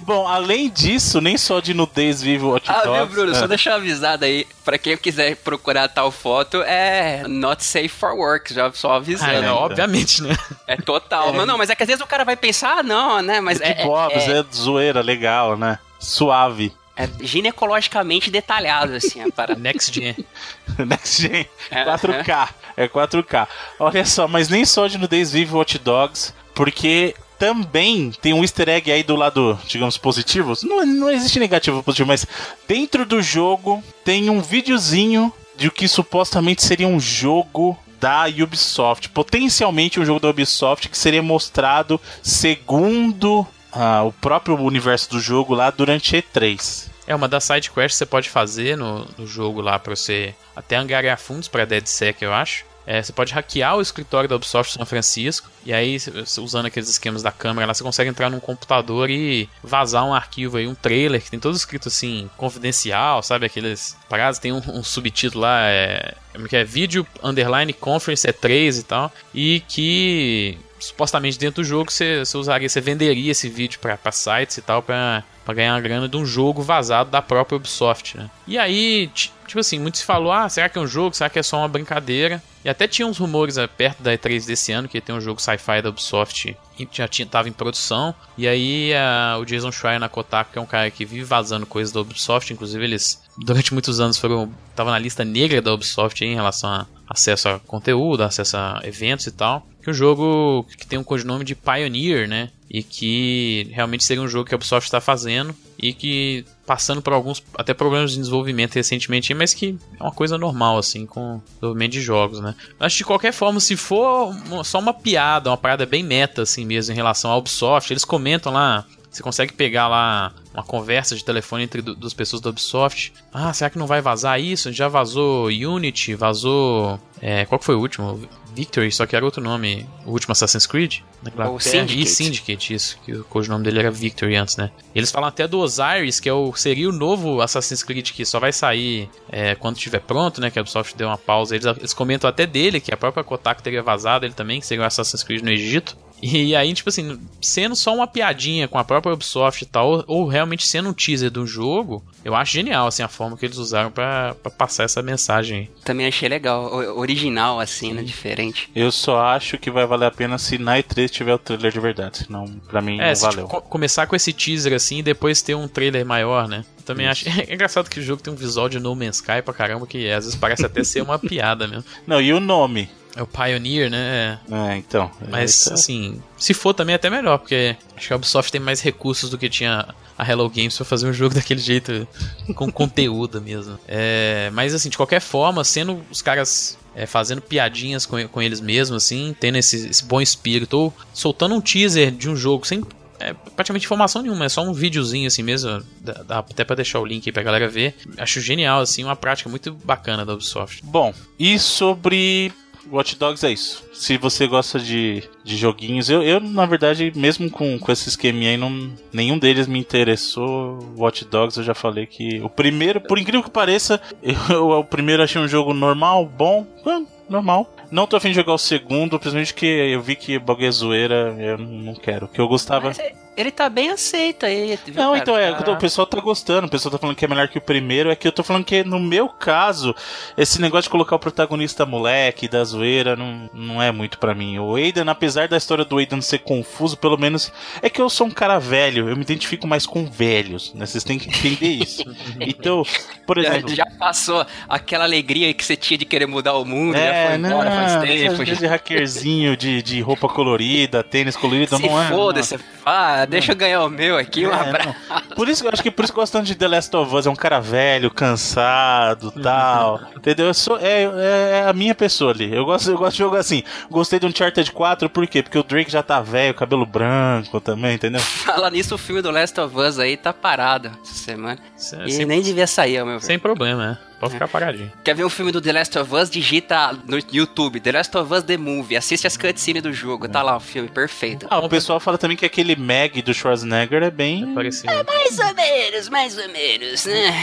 Bom, além disso, nem só de nudez vive o Hot Ah, Dogs. viu, Bruno? é. Só deixar avisado aí, pra quem quiser procurar tal foto, é not safe for work, já só Ah, avisando. é, então. obviamente, né? É total. Mas não, mas é que às vezes o cara vai pensar, ah, não, né? Mas é, é, é, zoeira, legal, né? Suave. É ginecologicamente detalhado, assim, a parada. Next Gen. Next Gen. É, 4K. É 4K. Olha só, mas nem só de nudez vive Hot Dogs, porque também tem um easter egg aí do lado, digamos, positivo. Não, não existe negativo ou positivo, mas dentro do jogo tem um videozinho de o que supostamente seria um jogo da Ubisoft. Potencialmente um jogo da Ubisoft que seria mostrado segundo ah, o próprio universo do jogo lá durante E3. É uma das side quests que você pode fazer no, no jogo lá pra você até angariar fundos pra DeadSec, eu acho. É, você pode hackear o escritório da Ubisoft São Francisco e aí, usando aqueles esquemas da câmera lá, você consegue entrar num computador e vazar um arquivo aí, um trailer que tem todo escrito assim, confidencial, sabe? Aqueles paradas, tem um, um subtítulo lá, é, que é vídeo underline conference é 3 e tal, e que supostamente dentro do jogo você, você usaria, você venderia esse vídeo pra sites e tal pra pra ganhar grana de um jogo vazado da própria Ubisoft, né? E aí, ti- tipo assim, muito se falou, ah, será que é um jogo? Será que é só uma brincadeira? E até tinha uns rumores eh, perto da E3 desse ano que ter um jogo sci-fi da Ubisoft que já tinha, tava em produção. E aí ah, o Jason Schreier na Kotaku, que é um cara que vive vazando coisas da Ubisoft, inclusive eles durante muitos anos foram tava na lista negra da Ubisoft aí, em relação a acesso a conteúdo, acesso a eventos e tal. Que o jogo que tem um codinome de Pioneer, né? E que realmente seria um jogo que a Ubisoft está fazendo e que passando por alguns até problemas de desenvolvimento recentemente, mas que é uma coisa normal assim com desenvolvimento de jogos, né? Que de qualquer forma, se for só uma piada, uma parada bem meta assim mesmo em relação à Ubisoft, eles comentam lá você consegue pegar lá uma conversa de telefone entre du- duas pessoas da Ubisoft. Ah, será que não vai vazar isso? Já vazou Unity, vazou. É, qual que foi o último? Victory, só que era outro nome. O último Assassin's Creed? Inglaterra. Syndicate. E Syndicate, isso. Que o codinome dele era Victory antes, né? Eles falam até do Osiris, que é o, seria o novo Assassin's Creed que só vai sair é, quando estiver pronto, né? Que a Ubisoft deu uma pausa. Eles, eles comentam até dele, que a própria Kotaku teria vazado ele também, que seria o Assassin's Creed no Egito. E aí, tipo assim, sendo só uma piadinha com a própria Ubisoft e tal, ou, realmente sendo um teaser do jogo, eu acho genial, assim, a forma que eles usaram pra pra passar essa mensagem. Também achei legal, original, assim, né? Diferente. Eu só acho que vai valer a pena se na E3 tiver o trailer de verdade. Senão, pra mim, É, não se, valeu. tipo, co- começar com esse teaser assim e depois ter um trailer maior, né? Também acho. É engraçado que o jogo tem um visual de No Man's Sky pra caramba, que às vezes parece até ser uma piada mesmo. Não, e o nome? É o Pioneer, né? É. É, então. Mas, é- assim, se for também é até melhor, porque acho que a Ubisoft tem mais recursos do que tinha a Hello Games pra fazer um jogo daquele jeito, com conteúdo mesmo. É, mas, assim, de qualquer forma, sendo os caras é, fazendo piadinhas com, com eles mesmos, assim, tendo esse, esse bom espírito, ou soltando um teaser de um jogo sem é, praticamente informação nenhuma, é só um videozinho assim mesmo, dá, dá até pra deixar o link aí pra galera ver. Acho genial, assim, uma prática muito bacana da Ubisoft. Bom, e sobre Watch Dogs é isso. Se você gosta de, de joguinhos, eu, eu, na verdade, mesmo com, com esse esqueminha aí, não, nenhum deles me interessou. Watch Dogs, eu já falei que. O primeiro, por incrível que pareça, eu, o primeiro achei um jogo normal, bom, ah, normal. Não tô afim de jogar o segundo, principalmente que eu vi que bagulho é zoeira, eu não quero. Que eu gostava. Mas ele tá bem aceito aí. viu, Não, cara? então é, Tá- o pessoal tá gostando, o pessoal tá falando que é melhor que o primeiro, é que eu tô falando que no meu caso, esse negócio de colocar o protagonista moleque da zoeira não, não é muito pra mim. O Aiden, apesar da história do Aiden ser confuso, pelo menos é que eu sou um cara velho, eu me identifico mais com velhos, né? Vocês têm que entender isso. Então, por Já, exemplo, já passou aquela alegria que você tinha de querer mudar o mundo, já é, foi embora não, faz tempo. Já. de hackerzinho, de, de roupa colorida, tênis colorido, Se não é. foda-se, ah, deixa eu ganhar o meu aqui, um É, abraço. não. Por isso que eu acho que por isso que eu gosto tanto de The Last of Us, é um cara velho, cansado, tal. Entendeu? Eu sou, é, é- é a minha pessoa ali. Eu gosto, eu gosto de jogo assim. Gostei do Uncharted 4, por quê? Porque o Drake já tá velho, cabelo branco também, entendeu? Fala nisso, o filme do Last of Us aí tá parado essa semana. Sem, E sem, nem devia sair, ao meu ver. sem problema, né? Pode ficar paradinho. Quer ver um filme do The Last of Us? Digita no YouTube, The Last of Us The Movie. Assiste as cutscenes do jogo. Tá lá o filme, perfeito. Ah, o pessoal fala também que aquele Meg do Schwarzenegger é bem. Parecido. Mais ou menos, mais ou menos, né?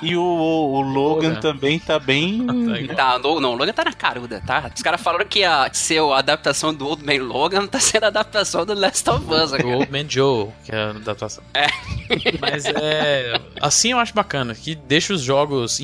E o, o, o Logan também tá bem. Tá igual. Tá, não, o Logan tá na caruda, tá? Os caras falaram que ia ser a adaptação do Old Man Logan, tá sendo a adaptação do Last of Us, O cara. Old Man Joe, que é a adaptação. É. Mas é. Assim eu acho bacana, que deixa os jogos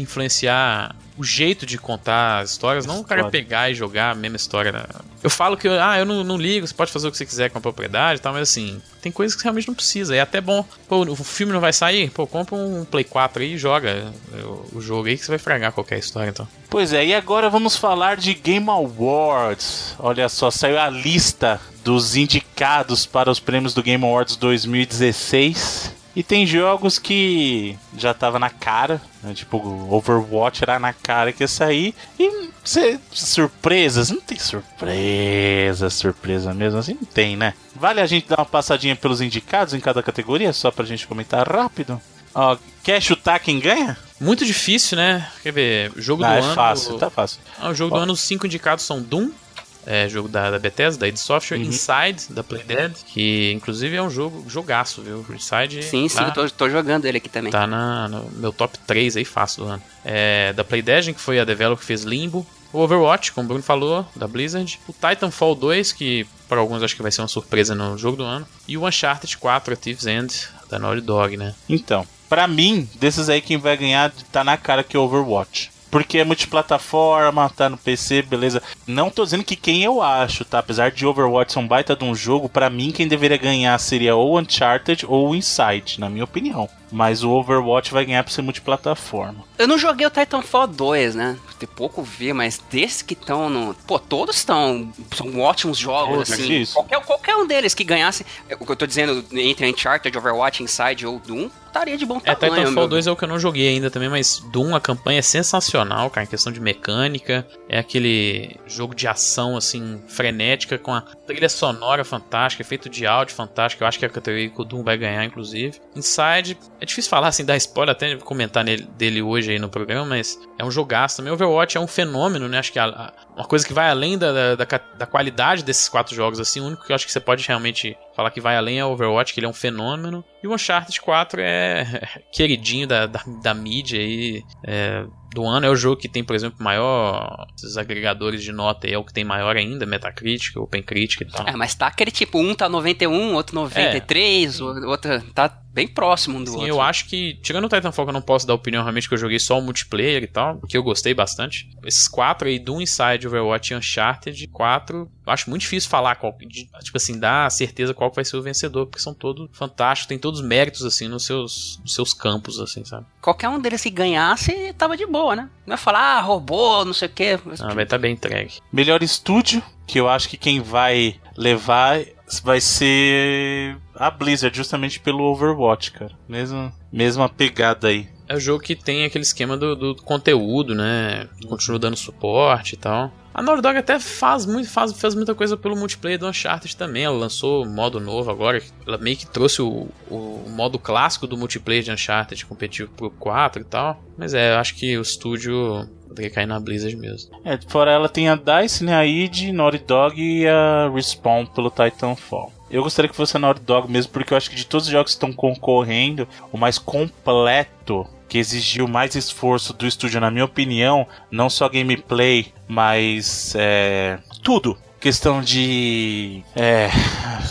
o jeito de contar as histórias, não o cara pegar e jogar a mesma história. né? Eu falo que, ah, eu não, não ligo, você pode fazer o que você quiser com a propriedade e tal, mas assim, tem coisas que realmente não precisa. É até bom, pô, o filme não vai sair, pô, compra um Play 4 aí e joga o, o jogo aí que você vai fragar qualquer história, então. Pois é, e agora vamos falar de Game Awards. Olha só, saiu a lista dos indicados para os prêmios do Game Awards 2016. E tem jogos que já tava na cara, né? tipo Overwatch era na cara que ia sair. E cê, surpresas, não tem surpresa, surpresa mesmo assim, não tem, né? Vale a gente dar uma passadinha pelos indicados em cada categoria, só pra gente comentar rápido? Ó, quer chutar quem ganha? Muito difícil, né? Quer ver, jogo Ah, do é ano. fácil, tá fácil. Ah, o jogo Ó. do ano, os cinco indicados são Doom, é, jogo da, da Bethesda, da id Software, Uhum. Inside, da Playdead, que inclusive é um jogo jogaço, viu? Inside Sim, sim, tá, eu tô, tô jogando ele aqui também. tá na, no meu top 3 aí fácil do ano. É, da Playdead, que foi a developer que fez Limbo. O Overwatch, como o Bruno falou, da Blizzard. O Titanfall 2, que para alguns acho que vai ser uma surpresa no jogo do ano. E o Uncharted 4, A Thief's End, da Naughty Dog, né? Então, pra mim, desses aí quem vai ganhar tá na cara que é Overwatch. Porque é multiplataforma, tá no PC, beleza. Não tô dizendo que quem eu acho, tá? Apesar de Overwatch ser um baita de um jogo, pra mim quem deveria ganhar seria ou Uncharted ou Inside, na minha opinião. Mas o Overwatch vai ganhar por ser multiplataforma. Eu não joguei o Titanfall 2, né? Tem pouco ver, mas desses que estão no. Pô, todos estão. São ótimos jogos, assim. isso. Qualquer, qualquer um deles que ganhasse. O que eu tô dizendo entre Uncharted, Overwatch, Inside ou Doom, estaria de bom É, tamanho. Titanfall meu. 2 é o que eu não joguei ainda também, mas Doom, a campanha é sensacional, cara, em questão de mecânica. É aquele jogo de ação, assim, frenética, com a trilha sonora fantástica, efeito de áudio fantástico. Eu acho que é a categoria que o Doom vai ganhar, inclusive. Inside, é difícil falar, assim, dar spoiler, até comentar nele, dele hoje aí no programa, mas é um jogaço também. Overwatch é um fenômeno, né? Acho que a- a- uma coisa que vai além da, da, da qualidade desses quatro jogos, assim, o único que eu acho que você pode realmente falar que vai além é o Overwatch, que ele é um fenômeno. E o Uncharted 4 é queridinho da, da, da mídia aí. é, do ano é o jogo que tem, por exemplo, maior. Esses agregadores de nota aí é o que tem maior ainda, Metacritic, OpenCritic e tal. É, mas tá aquele tipo, um tá 91, outro 93, o outro tá bem próximo um do Sim, outro. eu acho que, tirando o Titanfall, que eu não posso dar opinião realmente, que eu joguei só o multiplayer e tal, que eu gostei bastante. Esses quatro aí, Doom, Inside, Overwatch e Uncharted, quatro, eu acho muito difícil falar, qual, de- tipo assim, dar certeza qual vai ser o vencedor, porque são todos fantásticos, tem todos os méritos, assim, nos seus, nos seus campos, assim, sabe? Qualquer um deles que ganhasse, tava de boa, né? Não ia falar, ah, roubou, não sei o quê. Ah, vai estar bem entregue. Melhor estúdio, que eu acho que quem vai levar vai ser a Blizzard, justamente pelo Overwatch, cara. Mesma, mesma pegada aí. É o jogo que tem aquele esquema do, do conteúdo, né? Continua dando suporte e tal. A Naughty Dog até faz, muito, faz, faz muita coisa pelo multiplayer do Uncharted também. Ela lançou modo novo agora. Ela meio que trouxe o, o modo clássico do multiplayer de Uncharted competitivo pro 4 e tal. Mas é, eu acho que o estúdio poderia cair na Blizzard mesmo. É, fora ela tem a DICE, né, a id, Naughty Dog e a Respawn pelo Titanfall. Eu gostaria que fosse a Naughty Dog mesmo, porque eu acho que de todos os jogos que estão concorrendo, o mais completo que exigiu mais esforço do estúdio, na minha opinião, não só gameplay, mas é, tudo. Questão de é,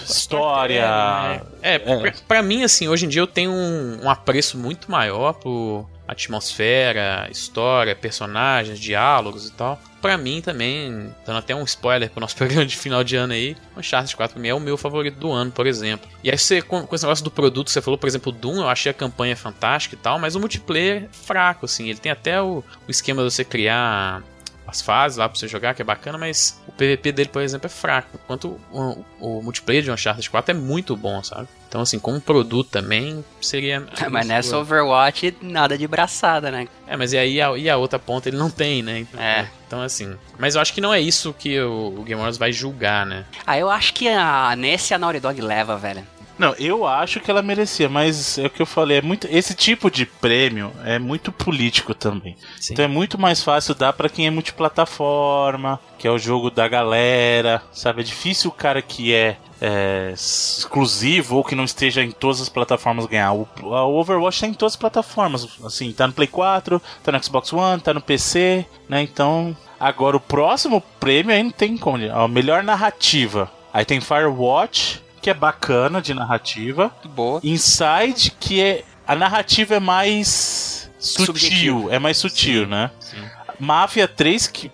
história. É, é, é. Pra, pra, mim, assim, hoje em dia eu tenho um, um apreço muito maior por atmosfera, história, personagens, diálogos e tal. Pra mim também, dando até um spoiler pro nosso programa de final de ano aí, Uncharted 4 pra mim é o meu favorito do ano, por exemplo. E aí você, com, com esse negócio do produto, você falou, por exemplo, Doom, eu achei a campanha fantástica e tal, mas o multiplayer é fraco, assim. Ele tem até o, o esquema de você criar as fases lá pra você jogar, que é bacana, mas o PVP dele, por exemplo, é fraco. Enquanto o, o, o multiplayer de Uncharted 4 é muito bom, sabe? Então, assim, como produto também seria. mas nessa Overwatch, nada de braçada, né? É, mas e aí a, e a outra ponta ele não tem, né? Então, é. Então, assim. Mas eu acho que não é isso que o, o Game Wars vai julgar, né? Ah, eu acho que a, nesse a Naughty Dog leva, velho. Não, eu acho que ela merecia, mas é o que eu falei, é muito esse tipo de prêmio é muito político também. Sim. Então é muito mais fácil dar para quem é multiplataforma, que é o jogo da galera, sabe? É difícil o cara que é, é exclusivo ou que não esteja em todas as plataformas ganhar. O, o Overwatch tá em todas as plataformas, assim, tá no Play 4, tá no Xbox One, tá no PC, né? Então, agora o próximo prêmio aí não tem como, a melhor narrativa. Aí tem Firewatch, que é bacana de narrativa. Boa. Inside, que é. A narrativa é mais sutil. Subjetivo. É mais sutil, Sim. né? Sim. Máfia 3, que.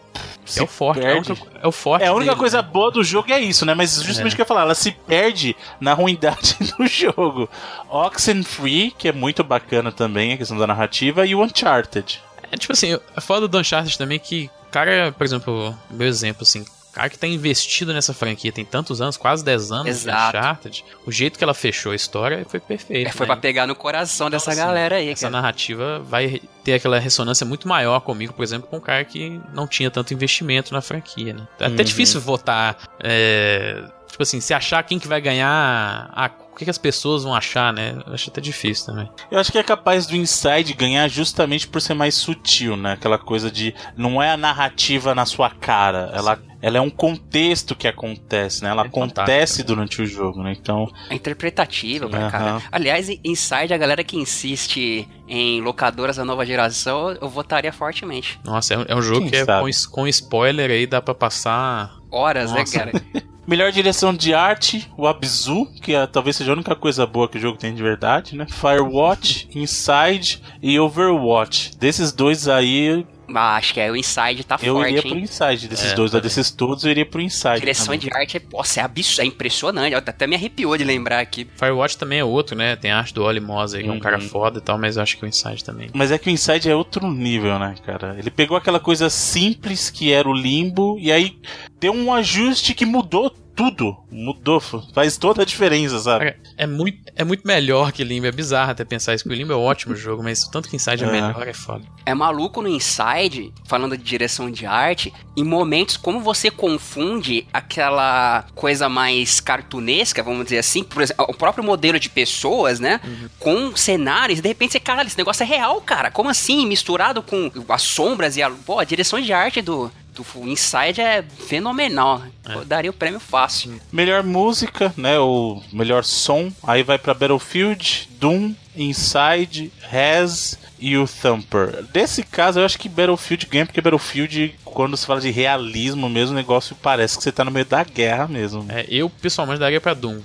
É o forte, é, o, é o forte. É a única dele, coisa né? boa do jogo é isso, né? Mas justamente o é. que eu ia falar, ela se perde na ruindade do jogo. Oxenfree, que é muito bacana também, a questão da narrativa, e o Uncharted. É tipo assim, a foda do Uncharted também que, cara, por exemplo, meu exemplo, assim, cara que tá investido nessa franquia tem tantos anos, quase 10 anos Exato. de Uncharted, o jeito que ela fechou a história foi perfeito. É, foi né? pra pegar no coração então, dessa assim, galera aí, Essa cara. narrativa vai ter aquela ressonância muito maior comigo, por exemplo, com um cara que não tinha tanto investimento na franquia, né? É até uhum. difícil votar. É, tipo assim, se achar quem que vai ganhar a o que, que, as pessoas vão achar, né? Eu acho até difícil também. Eu acho que é capaz do Inside ganhar justamente por ser mais sutil, né? Aquela coisa de. Não é a narrativa na sua cara. Ela, ela é um contexto que acontece, né? Ela é acontece durante o jogo, né? Então. É interpretativa pra uhum. cara. Aliás, Inside, a galera que insiste em locadoras da nova geração, eu votaria fortemente. Nossa, é um, é um jogo Quem que é com, com spoiler aí, dá pra passar. Horas, né, Nossa. né, cara? Melhor direção de arte, o Abzu, que é, talvez seja a única coisa boa que o jogo tem de verdade, né? Firewatch, Inside e Overwatch. Desses dois aí, ah, acho que é o Inside tá eu forte. Eu iria pro Inside desses é, dois, tá desses todos eu iria pro Inside. Direção também. de arte é, nossa, é absurdo, é impressionante. Até me arrepiou de lembrar aqui. Firewatch também é outro, né? Tem a arte do Oli Moss aí, que é um cara uhum. foda e tal, mas eu acho que o Inside também. Mas é que o Inside é outro nível, né, cara? Ele pegou aquela coisa simples que era o limbo e aí deu um ajuste que mudou tudo mudou, faz toda a diferença, sabe? É, é, muito, é muito melhor que Limbo, é bizarro até pensar isso, que o Limbo é um ótimo jogo, mas tanto que Inside é, é melhor é foda. É maluco no Inside, falando de direção de arte, em momentos como você confunde aquela coisa mais cartunesca, vamos dizer assim, por exemplo, o próprio modelo de pessoas, né, uhum. com cenários, de repente você, cara, esse negócio é real, cara, como assim? Misturado com as sombras e a, pô, a direção de arte do, do Inside é fenomenal. É. Daria o prêmio fácil. Melhor música, né? O melhor som. Aí vai para Battlefield, Doom, Inside, Res e o Thumper. Desse caso, eu acho que Battlefield ganha, porque Battlefield, quando se fala de realismo mesmo, o negócio parece que você tá no meio da guerra mesmo. É, eu pessoalmente daria pra Doom.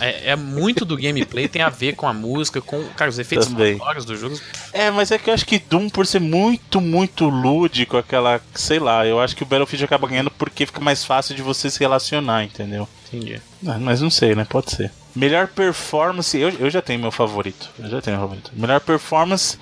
É, é, muito do gameplay, tem a ver com a música, com cara, os efeitos sonoros do jogo. É, mas é que eu acho que Doom, por ser muito, muito lúdico, aquela. sei lá, eu acho que o Battlefield acaba ganhando porque fica mais fácil de você se relacionar, entendeu? Entendi. mas não sei, né? Pode ser. Melhor performance, eu, eu já tenho meu favorito. Eu já tenho meu favorito. Melhor performance,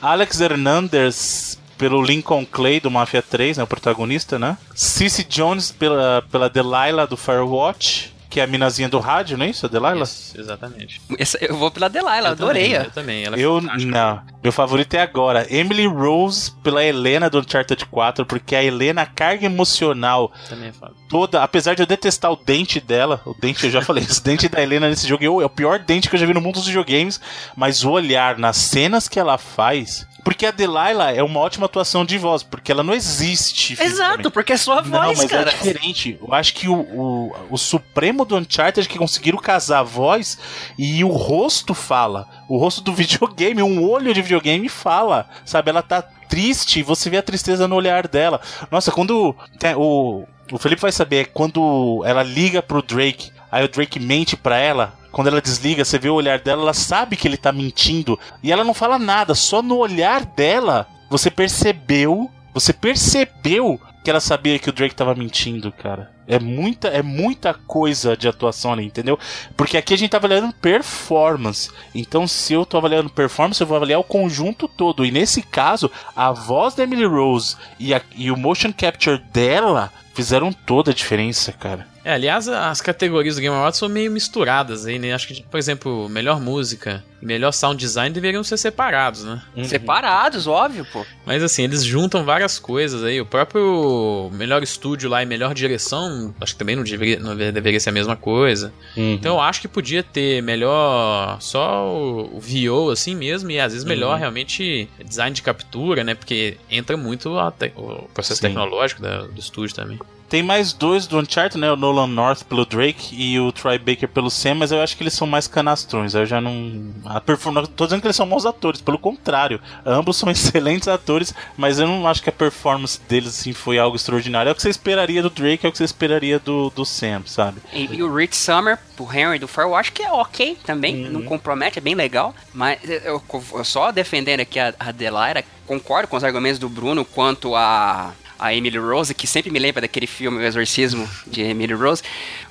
Alex Hernandez pelo Lincoln Clay do Mafia 3, né, o protagonista, né? Cici Jones pela, pela Delilah do Firewatch que é a minazinha do rádio, não é isso? A Delilah? Isso, exatamente. Essa, eu vou pela Delilah, eu adorei. Também, eu também. Ela é eu, não. Meu favorito é agora. Emily Rose pela Helena do Uncharted 4, porque a Helena, a carga emocional também é foda. toda, apesar de eu detestar o dente dela, o dente, eu já falei, o dente da Helena nesse jogo é o pior dente que eu já vi no mundo dos videogames, mas o olhar nas cenas que ela faz Porque a Delilah é uma ótima atuação de voz, porque ela não existe. Exato, porque é sua Não, voz, mas cara. é diferente. Eu acho que o, o, o supremo do Uncharted é que conseguiram casar a voz e o rosto fala. O rosto do videogame, um olho de videogame fala. Sabe, ela tá triste e você vê a tristeza no olhar dela. Nossa, quando tem- o, o Felipe vai saber, é quando ela liga pro Drake, aí o Drake mente pra ela. Quando ela desliga, você vê o olhar dela, ela sabe que ele tá mentindo. E ela não fala nada, só no olhar dela você percebeu. Você percebeu que ela sabia que o Drake tava mentindo, cara. É muita, é muita coisa de atuação ali, entendeu? Porque aqui a gente tá avaliando performance. Então, se eu tô avaliando performance, eu vou avaliar o conjunto todo. E nesse caso, a voz da Emily Rose e, a- e o motion capture dela fizeram toda a diferença, cara. É, aliás, as categorias do Game Awards são meio misturadas aí, né? Acho que, por exemplo, melhor música e melhor sound design deveriam ser separados, né? Separados, óbvio, pô. Mas assim, eles juntam várias coisas aí. O próprio melhor estúdio lá e melhor direção, acho que também não deveria, não deveria ser a mesma coisa. Uhum. Então eu acho que podia ter melhor só o, o VO assim mesmo e às vezes melhor Uhum. realmente design de captura, né? Porque entra muito a te- o processo Sim. tecnológico da- do estúdio também. Tem mais dois do Uncharted, né? O Nolan North pelo Drake e o Troy Baker pelo Sam, mas eu acho que eles são mais canastrões. Eu já não. A performance. Tô dizendo que eles são bons atores, pelo contrário. Ambos são excelentes atores, mas eu não acho que a performance deles assim, foi algo extraordinário. É o que você esperaria do Drake, é o que você esperaria do, do Sam, sabe? E, e o Rich Summer, o Henry do Firewatch, que é ok também, não compromete, é bem legal. Mas eu, eu só defendendo aqui a, a Delilah, concordo com os argumentos do Bruno quanto a. A Emily Rose, que sempre me lembra daquele filme O Exorcismo de Emily Rose,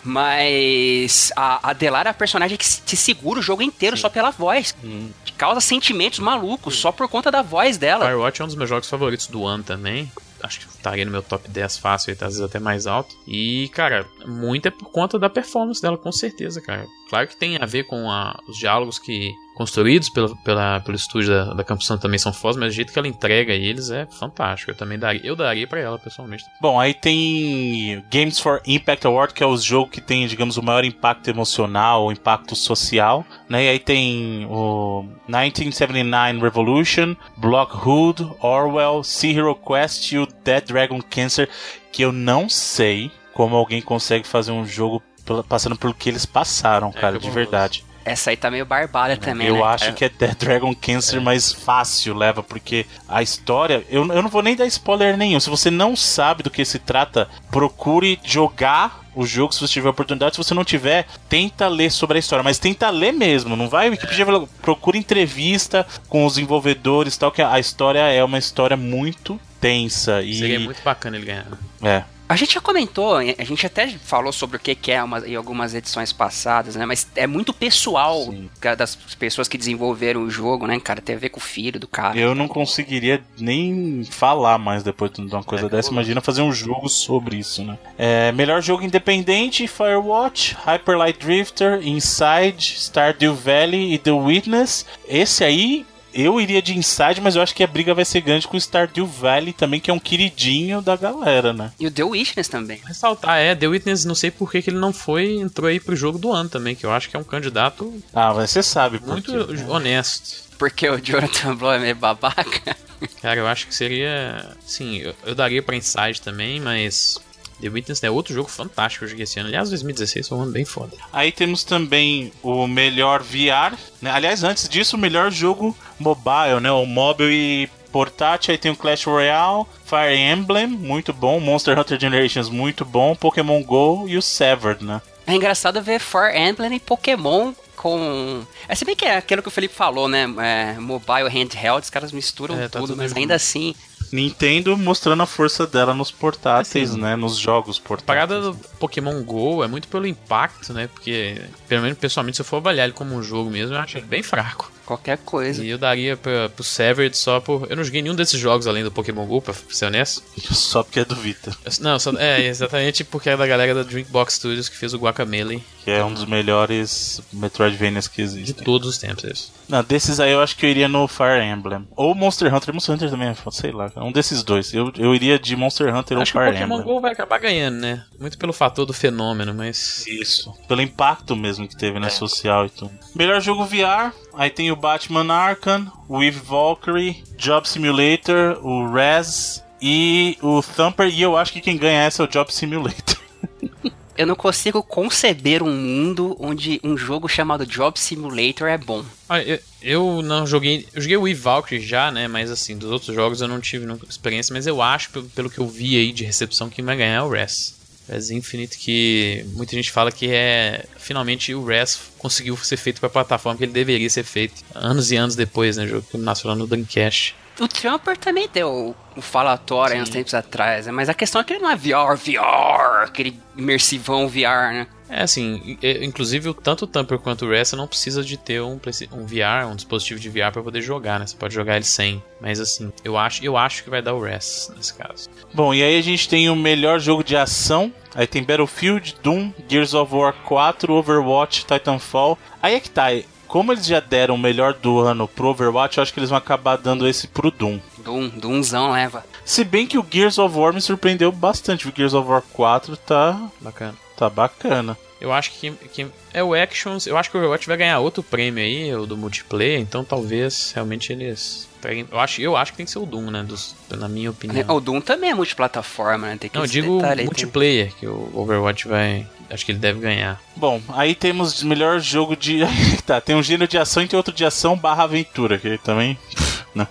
mas a, a Delilah é a personagem que te segura o jogo inteiro só pela voz, que causa sentimentos malucos só por conta da voz dela. Firewatch é um dos meus jogos favoritos do ano também. Acho que estaria no meu top 10 fácil, e às vezes até mais alto. E, cara, muito é por conta da performance dela, com certeza, cara. Claro que tem a ver com a- os diálogos que construídos pela, pela- pelo estúdio da, da Campus Sun também são fodas, mas o jeito que ela entrega eles é fantástico. Eu também daria, eu daria pra ela, pessoalmente. Bom, aí tem Games for Impact Award, que é o jogo que tem, digamos, o maior impacto emocional, o impacto social, né? E aí tem o 1979 Revolution, Blockhood, Orwell, Sea Hero Quest e o Dead Dragon Cancer, que eu não sei como alguém consegue fazer um jogo passando pelo que eles passaram, É, cara, que de verdade. Essa aí tá meio barbada também, eu né? acho cara? que é Dead Dragon Cancer mais fácil, leva, porque a história. Eu, eu não vou nem dar spoiler nenhum. Se você não sabe do que se trata, procure jogar o jogo se você tiver oportunidade. Se você não tiver, tenta ler sobre a história. Mas tenta ler mesmo. Não vai Wikipedia. Procure entrevista com os envolvedores e tal, que a história é uma história muito tensa. E, Seria muito bacana ele ganhar. É. A gente já comentou, a gente até falou sobre o que é uma, em algumas edições passadas, né? Mas é muito pessoal cara, das pessoas que desenvolveram o jogo, né, cara? Tem a ver com o filho do cara. Eu não conseguiria nem falar mais depois de uma coisa É, dessa. Imagina fazer um jogo sobre isso, né? É, melhor jogo independente: Firewatch, Hyper Light Drifter, Inside, Stardew Valley e The Witness. Esse aí. Eu iria de Inside, mas eu acho que a briga vai ser grande com o Stardew Valley também, que é um queridinho da galera, né? E o The Witness também. Ressaltar, é, The Witness, não sei por que, que ele não foi, entrou aí pro jogo do ano também, que eu acho que é um candidato Ah, você sabe por muito quê, né? honesto. Porque o Jonathan Blow é meio babaca. Cara, eu acho que seria. Sim, eu, eu daria pra Inside também, mas. The Witness é outro jogo fantástico que eu joguei esse ano. Aliás, 2016 foi um ano bem foda. Aí temos também o melhor VR, né? Aliás, antes disso, o melhor jogo mobile, né? O mobile e portátil. Aí tem o Clash Royale, Fire Emblem, muito bom, Monster Hunter Generations, muito bom, Pokémon Go e o Severed, né? É engraçado ver Fire Emblem e Pokémon com. É, se bem que é aquilo que o Felipe falou, né? É, mobile handheld, os caras misturam É, tá tudo, tudo mas junto. ainda assim. Nintendo mostrando a força dela nos portáteis, Assim, né? Nos jogos A portáteis. parada do Pokémon GO é muito pelo impacto, né? Porque, pelo menos pessoalmente, se eu for avaliar ele como um jogo mesmo, eu acho ele bem fraco. Qualquer coisa. E eu daria pra, pro Severed só por. Eu não joguei nenhum desses jogos além do Pokémon GO, pra ser honesto. Só porque é do Vita, Não, só, é exatamente porque é da galera da Drinkbox Studios que fez o Guacamelee que é um dos melhores Metroidvanias que de existem. todos os tempos. Isso. Não, desses aí eu acho que eu iria no Fire Emblem. Ou Monster Hunter. Monster Hunter também é sei lá. Um desses dois. Eu, eu iria de Monster Hunter Acho que ou o Fire Pokémon Emblem. GO vai acabar ganhando, né? Muito pelo fator do fenômeno, mas. Isso. Pelo impacto mesmo que teve, né? É. Social e tudo. Melhor jogo VR: Aí tem o Batman Arkham, o Eve Valkyrie, Job Simulator, o Res e o Thumper. E eu acho que quem ganha essa é o Job Simulator. Eu não consigo conceber um mundo onde um jogo chamado Job Simulator é bom. Ah, eu, eu não joguei. Eu joguei o Eve Valkyrie já, né? Mas assim, dos outros jogos eu não tive experiência. Mas eu acho, pelo, pelo que eu vi aí de recepção, que vai ganhar o Res. Res Infinite, que muita gente fala que é. Finalmente o Res conseguiu ser feito pra plataforma que ele deveria ser feito. Anos e anos depois, né? O jogo que nasceu lá no Dreamcast. O Trumper também deu um falatório aí uns tempos atrás, né? Mas a questão é que ele não é VR, VR, aquele imersivão VR, né? É assim, inclusive o- tanto o Tamper quanto o Res você não precisa de ter um, um VR, um dispositivo de VR pra poder jogar, né? Você pode jogar ele sem. Mas assim, eu acho, eu acho que vai dar o Res nesse caso. Bom, e aí a gente tem o melhor jogo de ação. Aí tem Battlefield, Doom, Gears of War 4, Overwatch, Titanfall. Aí é que tá. Como eles já deram o melhor do ano pro Overwatch, eu acho que eles vão acabar dando esse pro Doom. Doom, Doomzão leva. Se bem que o Gears of War me surpreendeu bastante. O Gears of War 4 tá, Bacana. tá bacana. Eu acho que, que é o Actions. Eu acho que o Overwatch vai ganhar outro prêmio aí, o do multiplayer. Então talvez realmente eles peguem. Eu acho, eu acho que tem que ser o Doom, né? Dos, na minha opinião. O Doom também é multiplataforma, né? Tem que Não, eu digo detalhe aí, tem- multiplayer, que o Overwatch vai. Acho que ele deve ganhar. Bom, aí temos o melhor jogo de. tá, tem um gênero de ação e tem outro de ação barra aventura, que também. Não.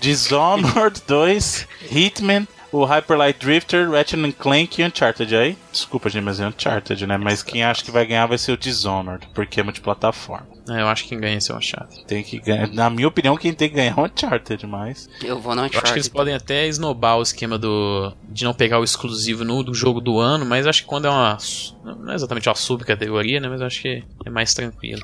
Dishonored 2, Hitman, o Hyper Light Drifter, Ratchet and Clank e Uncharted. Aí, desculpa, gente, mas é Uncharted, né? Mas quem acha que vai ganhar vai ser o Dishonored, porque é multiplataforma. É, eu acho que quem ganha esse é o Uncharted. Tem que ganhar. Na minha opinião, quem tem que ganhar é o Uncharted, mas. Eu vou no Eu acho que Uncharted. eles podem até esnobar o esquema do de não pegar o exclusivo no do jogo do ano, mas acho que quando é uma não é exatamente uma subcategoria, né, mas eu acho que é mais tranquilo.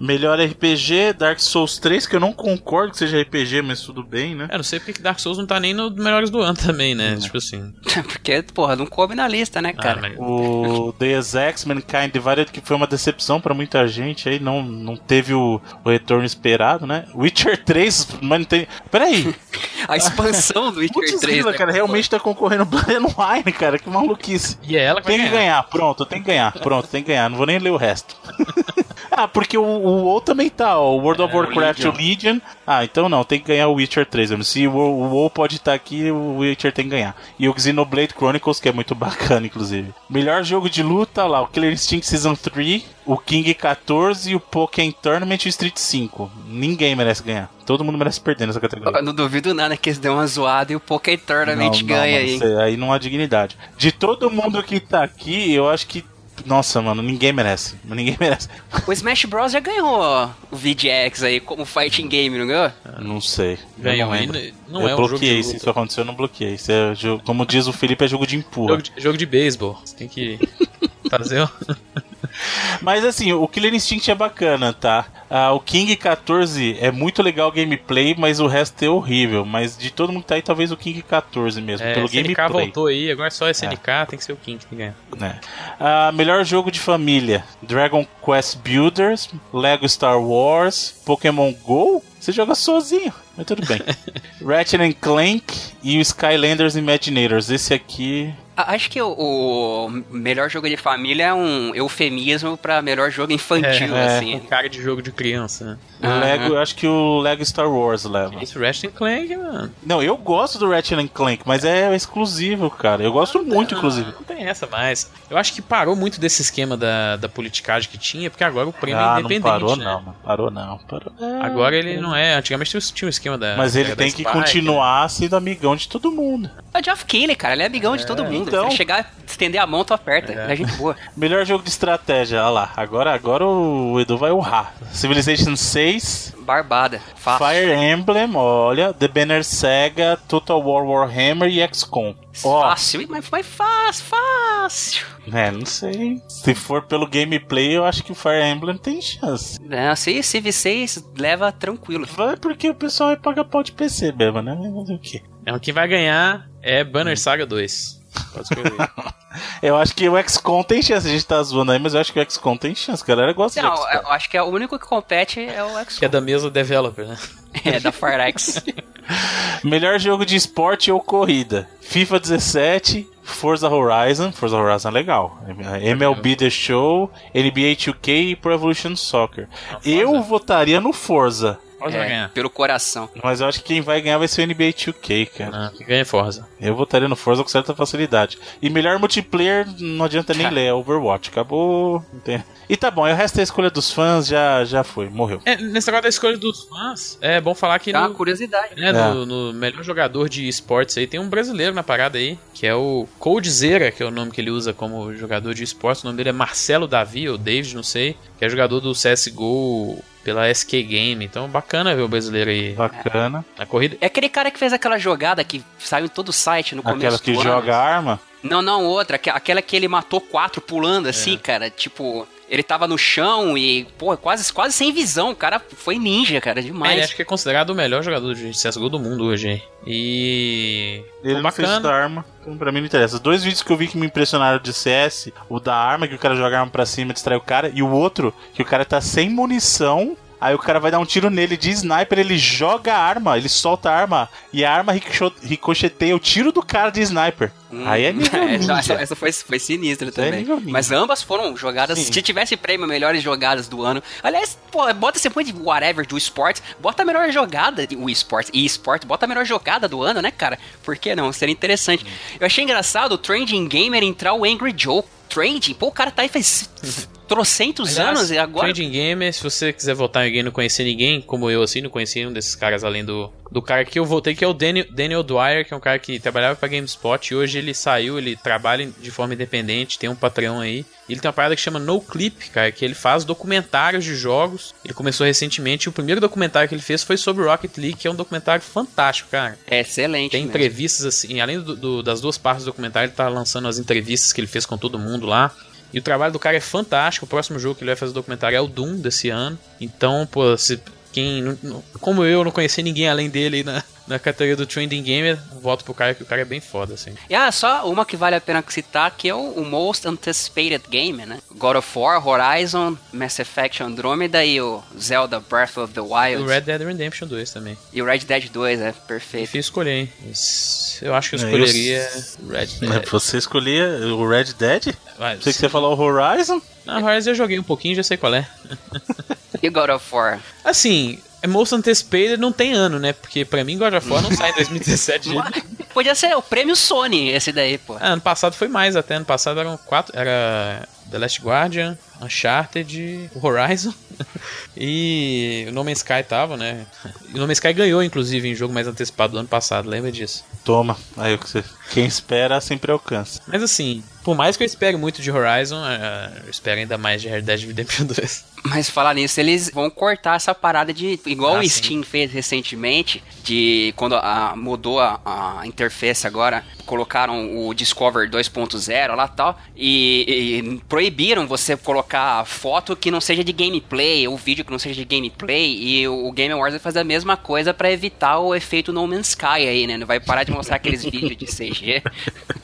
Melhor RPG, Dark Souls 3, que eu não concordo que seja RPG, mas tudo bem, né? É, não sei porque que Dark Souls não tá nem nos melhores do ano também, né? Tipo assim. Porque, porra, não coube na lista, né, cara? Ah, O Deus Ex Mankind Divided, que foi uma decepção pra muita gente, aí não, não teve o, o retorno esperado, né? Witcher 3, mas não tem. Peraí, A expansão do Witcher putz, 3. grila, né? cara, realmente tá concorrendo Blood and Wine, cara, que maluquice. E é ela que Tem que ganhar, pronto, tem que ganhar, pronto, tem que ganhar, não vou nem ler o resto. ah, porque o, o WoW também tá, ó, o World of É, o Warcraft, o Legion. Ah, então não, tem que ganhar o Witcher 3. mesmo. Se o, o WoW pode estar aqui, o Witcher tem que ganhar. E o Xenoblade Chronicles, que é muito bacana, inclusive. Melhor jogo de luta, lá, o Killer Instinct Season 3, o King 14 e o Pokémon Tournament e o Street 5. Ninguém merece ganhar. Todo mundo merece perder nessa categoria. Eu não duvido nada que eles dêem uma zoada e o Poké Tournament Não, não, ganha aí. aí não há dignidade. De todo mundo que tá aqui, eu acho que. Nossa, mano, ninguém merece. Ninguém merece. O Smash Bros já ganhou o VGX aí como fighting game, não ganhou? Não sei. Ganhou não ainda. Não eu é um jogo de bloqueei. luta. Se isso aconteceu, eu não bloqueei. Isso é como diz o Felipe, é jogo de empurra. Jogo de, jogo de beisebol. Você tem que fazer o... Mas assim, o Killer Instinct é bacana, tá? Ah, o King 14 é muito legal o gameplay, mas o resto é horrível. Mas de todo mundo que tá aí, talvez o King 14 mesmo, É, pelo SNK gameplay. voltou aí, agora só SNK, tem que ser o King que ganhar. né? Ah, melhor jogo de família: Dragon Quest Builders, Lego Star Wars, Pokémon Go. Você joga sozinho, mas tudo bem. Ratchet Clank e o Skylanders Imaginators. Esse aqui. Acho que o, o melhor jogo de família é um eufemismo pra melhor jogo infantil, É, assim. Com cara de jogo de criança, né? Aham. Lego, eu acho que o Lego Star Wars leva. Esse Ratchet Clank, mano. Não, eu gosto do Ratchet and Clank, mas é exclusivo, cara. Eu gosto muito, inclusive. Não tem essa mais. Eu acho que parou muito desse esquema da, da politicagem que tinha, porque agora o prêmio é Ah, não independente. parou né? não, não parou não. Parou. Agora ele não é. Antigamente tinha- um esquema da. Mas ele da tem que né? continuar sendo amigão de todo mundo. É o Geoff Keighley, cara, ele é amigão de todo mundo. Então. Se chegar, estender a mão, tu aperta. É. Ele é gente boa. Melhor jogo de estratégia, olha lá. Agora, agora o Edu vai urrar. Civilization 6, Barbada. Fácil. Fire Emblem, olha, The Banner Saga, Total War Warhammer e XCOM. Ó, Fácil, mas foi fácil, fácil. é, não sei. Se for pelo gameplay, eu acho que o Fire Emblem tem chance. Não, se CV6 leva tranquilo. Vai porque o pessoal vai pagar pau de PC mesmo, né? Mas fazer o quê? Não, quem vai ganhar é Banner Saga 2. Pode. Eu acho que o XCOM tem chance. A gente tá zoando aí, mas eu acho que o XCOM tem chance. A galera gosta de Não, XCOM. eu acho que é o único que compete é o que XCOM. é da mesma developer, né? É, da Firex. Melhor jogo de esporte ou corrida: FIFA 17, Forza Horizon. Forza Horizon é legal. MLB The Show, NBA 2K e Pro Evolution Soccer. Eu votaria no Forza. Forza vai É, ganhar. pelo coração. Mas eu acho que quem vai ganhar vai ser o NBA 2K, cara. Que ganha Forza. Eu votaria no Forza com certa facilidade. E melhor multiplayer, não adianta nem ler, é Overwatch. Acabou. E tá bom, e o resto da escolha dos fãs já, já foi, morreu. É, nesse negócio da escolha dos fãs, é bom falar que Dá uma no, curiosidade. né, É. no, no melhor jogador de esportes aí tem um brasileiro na parada aí, que é o Coldzera, que é o nome que ele usa como jogador de esportes. O nome dele é Marcelo Davi, ou David, não sei, que é jogador do CSGO pela SK Game. Então, bacana ver o brasileiro aí Bacana. na corrida. É aquele cara que fez aquela jogada que saiu em todo o site no Aquela começo que do ano. joga arma. Não, não, outra. aque- Aquela que ele matou quatro pulando assim, cara. Tipo, ele tava no chão e, pô, quase, quase sem visão. O cara foi ninja, cara, demais. ele acho que é considerado o melhor jogador de CSGO do mundo hoje, hein? E. Ele Pô, não fez da arma, então pra mim não interessa. Os dois vídeos que eu vi que me impressionaram de CS, o da arma, que o cara joga a arma pra cima e distrai o cara, e o outro, que o cara tá sem munição, aí o cara vai dar um tiro nele de sniper, ele joga a arma, ele solta a arma, e a arma ricocheteia o tiro do cara de sniper. Hum, Aí é nível essa, ninja. essa- essa foi, foi sinistra é também. nível ninja. Mas ambas foram jogadas. Sim. Se tivesse prêmio melhores jogadas do ano. Aliás, pô, bota esse point de whatever do esporte. Bota a melhor jogada de o esporte. E esporte, bota a melhor jogada do ano, né, cara? Por que não? Seria interessante. Eu achei engraçado o Trending Gamer entrar o Angry Joe. Trending? Pô, o cara tá aí faz trocentos Aliás, anos e agora. Trading Gamer, se você quiser votar em alguém e não conhecer ninguém, como eu assim, não conhecia nenhum desses caras além do, do cara que eu votei, que é o Daniel, Daniel Dwyer, que é um cara que trabalhava pra GameSpot e hoje ele saiu, ele trabalha de forma independente, tem um Patreon aí. Ele tem uma parada que chama No Clip, cara, que ele faz documentários de jogos. Ele começou recentemente e o primeiro documentário que ele fez foi sobre Rocket League, que é um documentário fantástico, cara. É excelente. Tem mesmo. entrevistas assim, além do- do- das duas partes do documentário, ele tá lançando as entrevistas que ele fez com todo mundo lá. E o trabalho do cara é fantástico. O próximo jogo que ele vai fazer o documentário é o Doom desse ano. Então, pô, se quem. não- não- Como eu não conhecia ninguém além dele aí na, na categoria do Trending Gamer, voto pro cara que o cara é bem foda, assim. E ah, só uma que vale a pena citar, que é o, o Most Anticipated Game, né? God of War, Horizon, Mass Effect Andromeda e o Zelda Breath of the E Wild. o Red Dead Redemption 2 também. E o Red Dead 2, é perfeito. Difícil escolher, hein? Mas Eu acho que eu eu escolheria s- Red Mas Dead. Você escolhia o Red Dead? Vai, Sei que você falou o Horizon? Na Horizon eu joguei um pouquinho, já sei qual é. E God of War? Assim, é Most Anticipated não tem ano, né? Porque pra mim God of War não sai em 2017 de jeito nenhum. Podia ser o prêmio Sony, esse daí, pô. Ah, ano passado foi mais até. Ano passado eram quatro. Era The Last Guardian, Uncharted, Horizon e o No Man's Sky tava, né? E o No Man's Sky ganhou, inclusive, em jogo mais antecipado do ano passado, lembra disso? Toma. Aí o que você. Quem espera sempre alcança. Mas assim, por mais que eu espere muito de Horizon, ah, eu espero ainda mais de Red Dead Redemption 2. Mas falar nisso, eles vão cortar essa parada de. Igual Ah, o sim. Steam fez recentemente, de quando a- mudou a, a interface agora, colocaram o Discover 2.0 lá e tal, e, e proibiram você colocar foto que não seja de gameplay, ou vídeo que não seja de gameplay, e o, Game Awards vai fazer a mesma coisa pra evitar o efeito No Man's Sky aí, né? Não vai parar de mostrar aqueles vídeos de CG.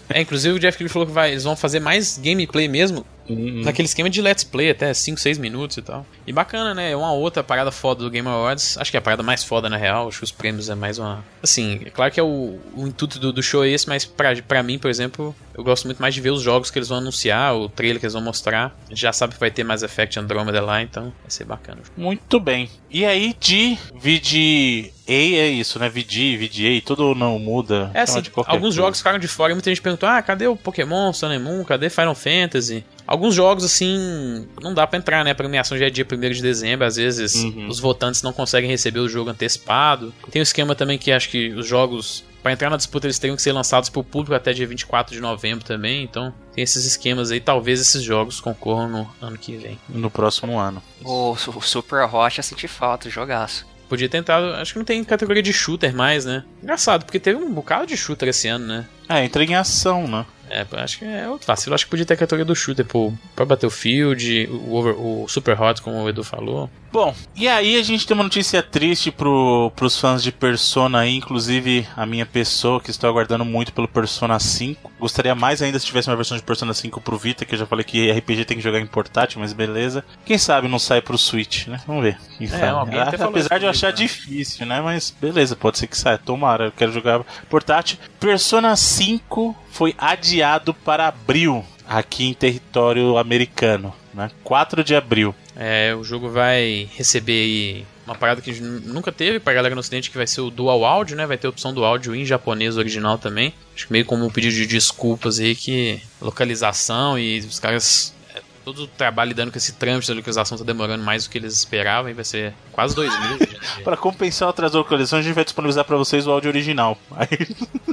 É, inclusive o Jeff Keighley falou que vai, eles vão fazer mais gameplay mesmo, naquele esquema de let's play, até 5, 6 minutos e tal. E bacana, né? É uma outra parada foda do Game Awards. Acho que é a parada mais foda, na real. Acho que os prêmios é mais uma... Assim, é claro que é o, o intuito do, do show é esse, mas pra, pra mim, por exemplo, eu gosto muito mais de ver os jogos que eles vão anunciar, o trailer que eles vão mostrar. A gente já sabe que vai ter Mass Effect Andromeda lá, então vai ser bacana. Muito bem. E aí, de VG A é isso, né? VG, VGA, tudo não muda. É assim, alguns coisa. jogos ficaram de fora e muita gente perguntou: ah, cadê o Pokémon, Sun Moon, cadê Final Fantasy? Alguns jogos, assim, não dá pra entrar, né? A premiação já é dia 1 de dezembro, às vezes Uhum. os votantes não conseguem receber o jogo antecipado. Tem um esquema também que acho que os jogos, pra entrar na disputa, eles teriam que ser lançados pro público até dia 24 de novembro também. Então, tem esses esquemas aí. Talvez esses jogos concorram no ano que vem. No próximo ano. o, Su- o Super Rocha senti falta, jogaço. Podia tentar, acho que não tem categoria de shooter mais, né? Engraçado, porque teve um bocado de shooter esse ano, né? É, entra em ação, né? É, acho que é outro vacilo. Acho que podia ter a categoria do shooter pro, pra Battlefield, o, over- o Super Hot, como o Edu falou. Bom, e aí a gente tem uma notícia triste pro, pros fãs de Persona aí, inclusive a minha pessoa, que estou aguardando muito pelo Persona 5. Gostaria mais ainda se tivesse uma versão de Persona 5 pro Vita, que eu já falei que RPG tem que jogar em portátil, mas beleza. Quem sabe não sai pro Switch, né? Vamos ver. Até falou Apesar de eu achar né? difícil, né? Mas beleza, pode ser que saia. Tomara, eu quero jogar portátil. Persona 5 foi adiado para abril aqui em território americano, né? 4 de abril. É, o jogo vai receber uma parada que nunca teve pra galera no ocidente, que vai ser o dual áudio, né? Vai ter a opção do áudio em japonês original também. Acho que meio como um pedido de desculpas aí que localização e os caras todo o trabalho lidando com esse trâmite da localização tá demorando mais do que eles esperavam e vai ser quase dois meses. para compensar o atraso da localização, a gente vai disponibilizar para vocês o áudio original.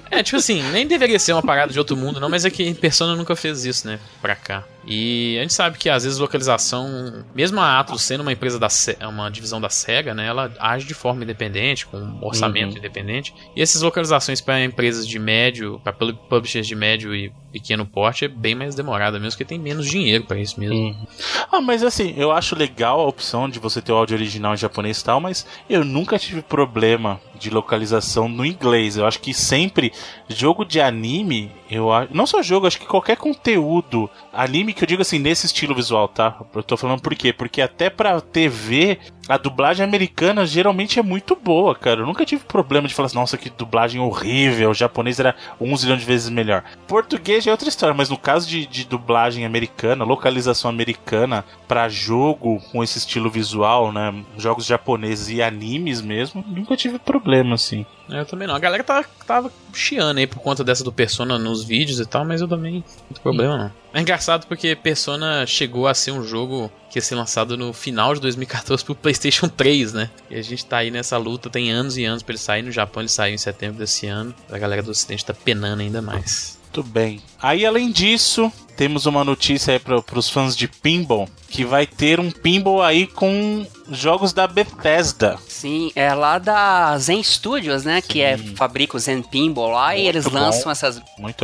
É, tipo assim, nem deveria ser uma parada de outro mundo, não, mas é que Persona nunca fez isso, né? Pra cá. E a gente sabe que às vezes localização, mesmo a Atlus sendo uma empresa da uma divisão da Sega, né, ela age de forma independente, com um orçamento uhum. independente. E essas localizações para empresas de médio, para publishers de médio e pequeno porte é bem mais demorada mesmo, porque tem menos dinheiro para isso mesmo. Uhum. Ah, mas assim, eu acho legal a opção de você ter o áudio original em japonês e tal, mas eu nunca tive problema de localização no inglês. Eu acho que sempre jogo de anime, eu não só jogo, acho que qualquer conteúdo anime que eu digo assim nesse estilo visual, tá? Eu tô falando por quê? Porque até pra TV a dublagem americana geralmente é muito boa, cara. Eu nunca tive problema de falar assim, nossa, que dublagem horrível, o japonês era um zilhão de vezes melhor. Português é outra história, mas no caso de, de dublagem americana, localização americana para jogo com esse estilo visual, né? Jogos japoneses e animes mesmo, nunca tive problema, assim. Eu também não. A galera tava, tava chiando aí por conta dessa do Persona nos vídeos e tal, mas eu também não tem problema não. É engraçado porque Persona chegou a ser um jogo que ia ser lançado no final de 2014 pro PlayStation 3, né? E a gente tá aí nessa luta, tem anos e anos pra ele sair. No Japão ele saiu em setembro desse ano. A galera do Ocidente tá penando ainda mais. Muito bem. Aí, além disso, temos uma notícia aí para os fãs de pinball que vai ter um pinball aí com jogos da Bethesda. Sim, é lá da Zen Studios, né? Sim. Que é fabrica o Zen Pinball lá Muito e eles bom. lançam essas,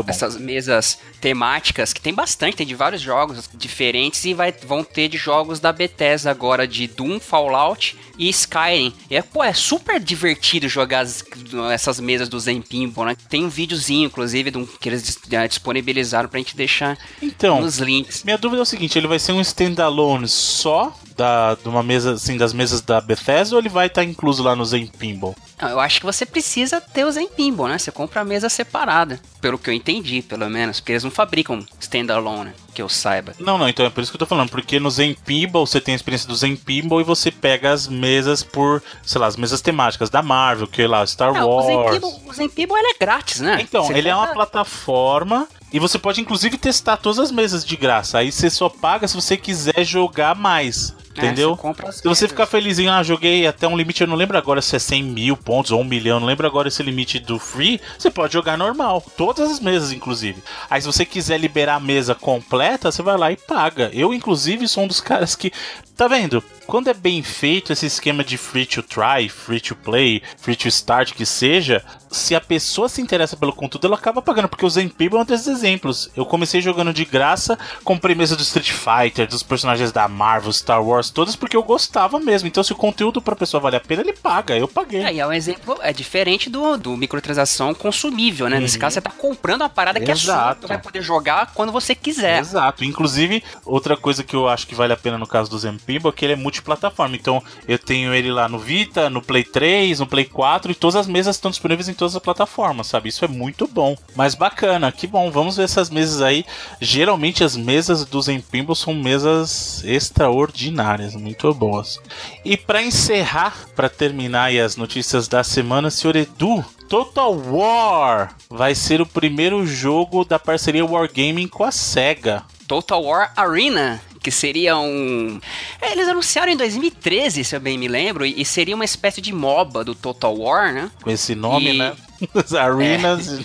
essas mesas temáticas que tem bastante, tem de vários jogos diferentes e vai, vão ter de jogos da Bethesda agora de Doom, Fallout e Skyrim. E é, pô, é super divertido jogar as, essas mesas do Zen Pinball, né? Tem um videozinho, inclusive, do, que eles disponibilizaram pra gente deixar então, nos links. Minha dúvida é o seguinte, ele vai ser um standalone só da, de uma mesa, assim, das mesas da Bethesda ou ele vai estar tá incluso lá no Zen Pinball? Não, eu acho que você precisa ter o Zen Pinball, né? Você compra a mesa separada, pelo que eu entendi, pelo menos, porque eles não fabricam standalone, né? que eu saiba. Não, não, então é por isso que eu tô falando, porque no Zen Pinball você tem a experiência do Zen Pinball e você pega as mesas por, sei lá, as mesas temáticas da Marvel, que é lá, Star não, Wars. O Zen Pinball, o Zen Pinball ele é grátis, né? Então, você ele é uma plataforma e você pode inclusive testar todas as mesas de graça. Aí você só paga se você quiser jogar mais. É, entendeu? É, se você ficar felizinho, ah, joguei até um limite, eu não lembro agora se é 100 mil pontos ou 1 milhão, não lembro agora esse limite do free, você pode jogar normal. Todas as mesas, inclusive. Aí se você quiser liberar a mesa completa, você vai lá e paga. Eu, inclusive, sou um dos caras que Tá vendo? Quando é bem feito esse esquema de free to try, free to play, free to start, que seja, se a pessoa se interessa pelo conteúdo, ela acaba pagando. Porque o Zen People é um desses exemplos. Eu comecei jogando de graça, comprei mesa do Street Fighter, dos personagens da Marvel, Star Wars, todas porque eu gostava mesmo. Então, se o conteúdo pra pessoa vale a pena, ele paga. Eu paguei. É, e é um exemplo, é diferente do, do microtransação consumível, né? Uhum. Nesse caso, você tá comprando uma parada Exato. que é sua, você vai poder jogar quando você quiser. Exato. Inclusive, outra coisa que eu acho que vale a pena no caso do Zen Pinball é que ele é multiplataforma. Então eu tenho ele lá no Vita, no Play 3, no Play 4 e todas as mesas estão disponíveis em todas as plataformas, sabe? Isso é muito bom. Mas bacana, que bom. Vamos ver essas mesas aí. Geralmente as mesas do Zen Pinball são mesas extraordinárias, muito boas. E para encerrar, para terminar aí as notícias da semana, senhor Edu, Total War vai ser o primeiro jogo da parceria Wargaming com a SEGA. Total War Arena, que seria um. É, eles anunciaram em 2013, se eu bem me lembro, e seria uma espécie de MOBA do Total War, né? Com esse nome, e... né? As arenas. É.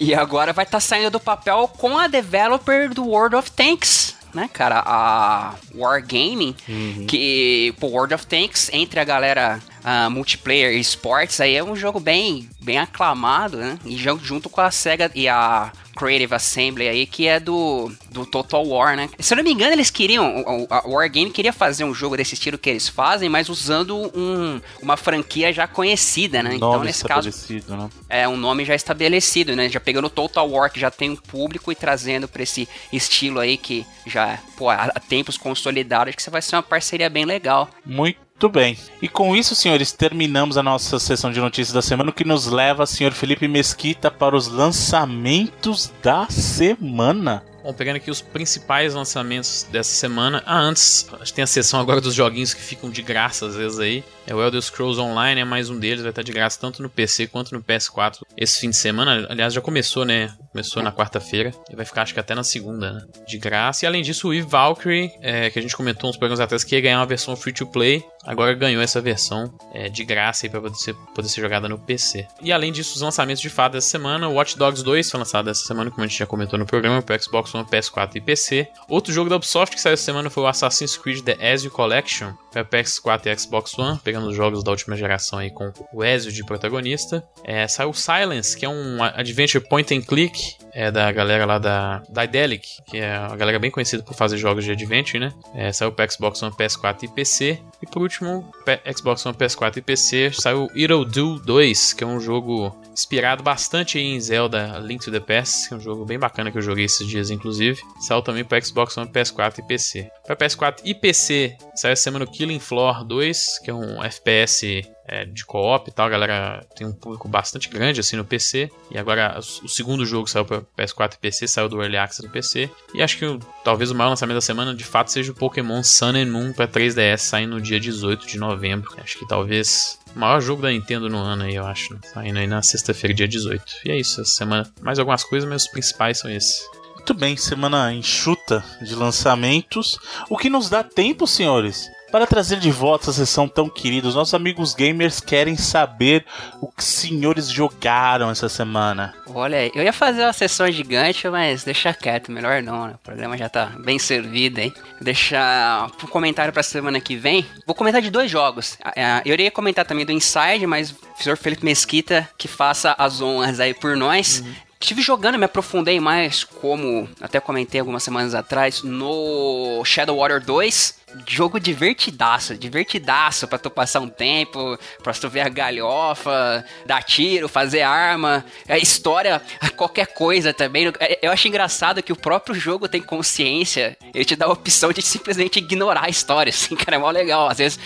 e agora vai estar tá saindo do papel com a developer do World of Tanks né, cara, a Wargaming, uhum. que, pô, World of Tanks, entre a galera uh, multiplayer e esportes, aí é um jogo bem, bem aclamado, né, e junto com a SEGA e a Creative Assembly aí, que é do, do Total War, né? Se eu não me engano, eles queriam, a Wargame queria fazer um jogo desse estilo que eles fazem, mas usando um, uma franquia já conhecida, né? Então, nesse caso, né? é um nome já estabelecido, né? Já pegando o Total War, que já tem um público, e trazendo para esse estilo aí que já, pô, há tempos consolidados, que você vai ser uma parceria bem legal. Muito Muito bem. E com isso, senhores, terminamos a nossa sessão de notícias da semana, o que nos leva, senhor Felipe Mesquita, para os lançamentos da semana. Bom, pegando aqui os principais lançamentos dessa semana. Ah, antes, a gente tem a sessão agora dos joguinhos que ficam de graça às vezes aí. É o Elder Scrolls Online, é mais um deles, vai estar de graça tanto no PC quanto no PS4 esse fim de semana. Aliás, já começou, né? Começou na quarta-feira e vai ficar acho que até na segunda, né? De graça. E além disso, o Eve Valkyrie, é, que a gente comentou uns programas atrás que ia ganhar uma versão free to play, agora ganhou essa versão é, de graça aí para poder ser, poder ser jogada no PC. E além disso, os lançamentos de fato dessa semana, Watch Dogs 2 foi lançado essa semana, como a gente já comentou no programa, para Xbox One, PS4 e PC. Outro jogo da Ubisoft que saiu essa semana foi o Assassin's Creed The Ezio Collection para PS4 e Xbox One, pegando os jogos da última geração aí com o Ezio de protagonista. É, saiu Silence, que é um adventure point and click é da galera lá da, da Idelic, que é uma galera bem conhecida por fazer jogos de adventure, né? É, saiu para Xbox One, PS4 e PC. E por último, Xbox One, PS4 e PC, saiu It'll Do 2, que é um jogo inspirado bastante em Zelda Link to the Past, que é um jogo bem bacana que eu joguei esses dias, inclusive. Saiu também para Xbox One, PS4 e PC. Para PS4 e PC, saiu essa semana o Killing Floor 2, que é um FPS é, de co-op e tal, a galera tem um público bastante grande assim no PC. E agora o segundo jogo saiu para PS4 e PC, saiu do Early Access do PC. E acho que talvez o maior lançamento da semana de fato seja o Pokémon Sun and Moon para 3DS, saindo no dia 18 de novembro. Acho que talvez o maior jogo da Nintendo no ano aí, eu acho. Né? Saindo aí na sexta-feira, dia 18. E é isso, essa semana. Mais algumas coisas, mas os principais são esses. Muito bem, semana enxuta de lançamentos. O que nos dá tempo, senhores, para trazer de volta essa sessão tão querida. Os nossos amigos gamers querem saber o que os senhores jogaram essa semana. Olha, eu ia fazer uma sessão gigante, mas deixa quieto, melhor não, né? O programa já tá bem servido aí. Deixar um comentário pra semana que vem. Vou comentar de dois jogos. É, eu iria comentar também do Inside, mas o senhor Felipe Mesquita que faça as honras aí por nós. Uhum. Estive jogando, me aprofundei mais, como até comentei algumas semanas atrás, no Shadow Warrior 2 jogo divertidaço, divertidaço pra tu passar um tempo, pra tu ver a galhofa, dar tiro, fazer arma, a história, qualquer coisa também. Eu acho engraçado que o próprio jogo tem consciência, ele te dá a opção de simplesmente ignorar a história, assim, cara, é mó legal. Às vezes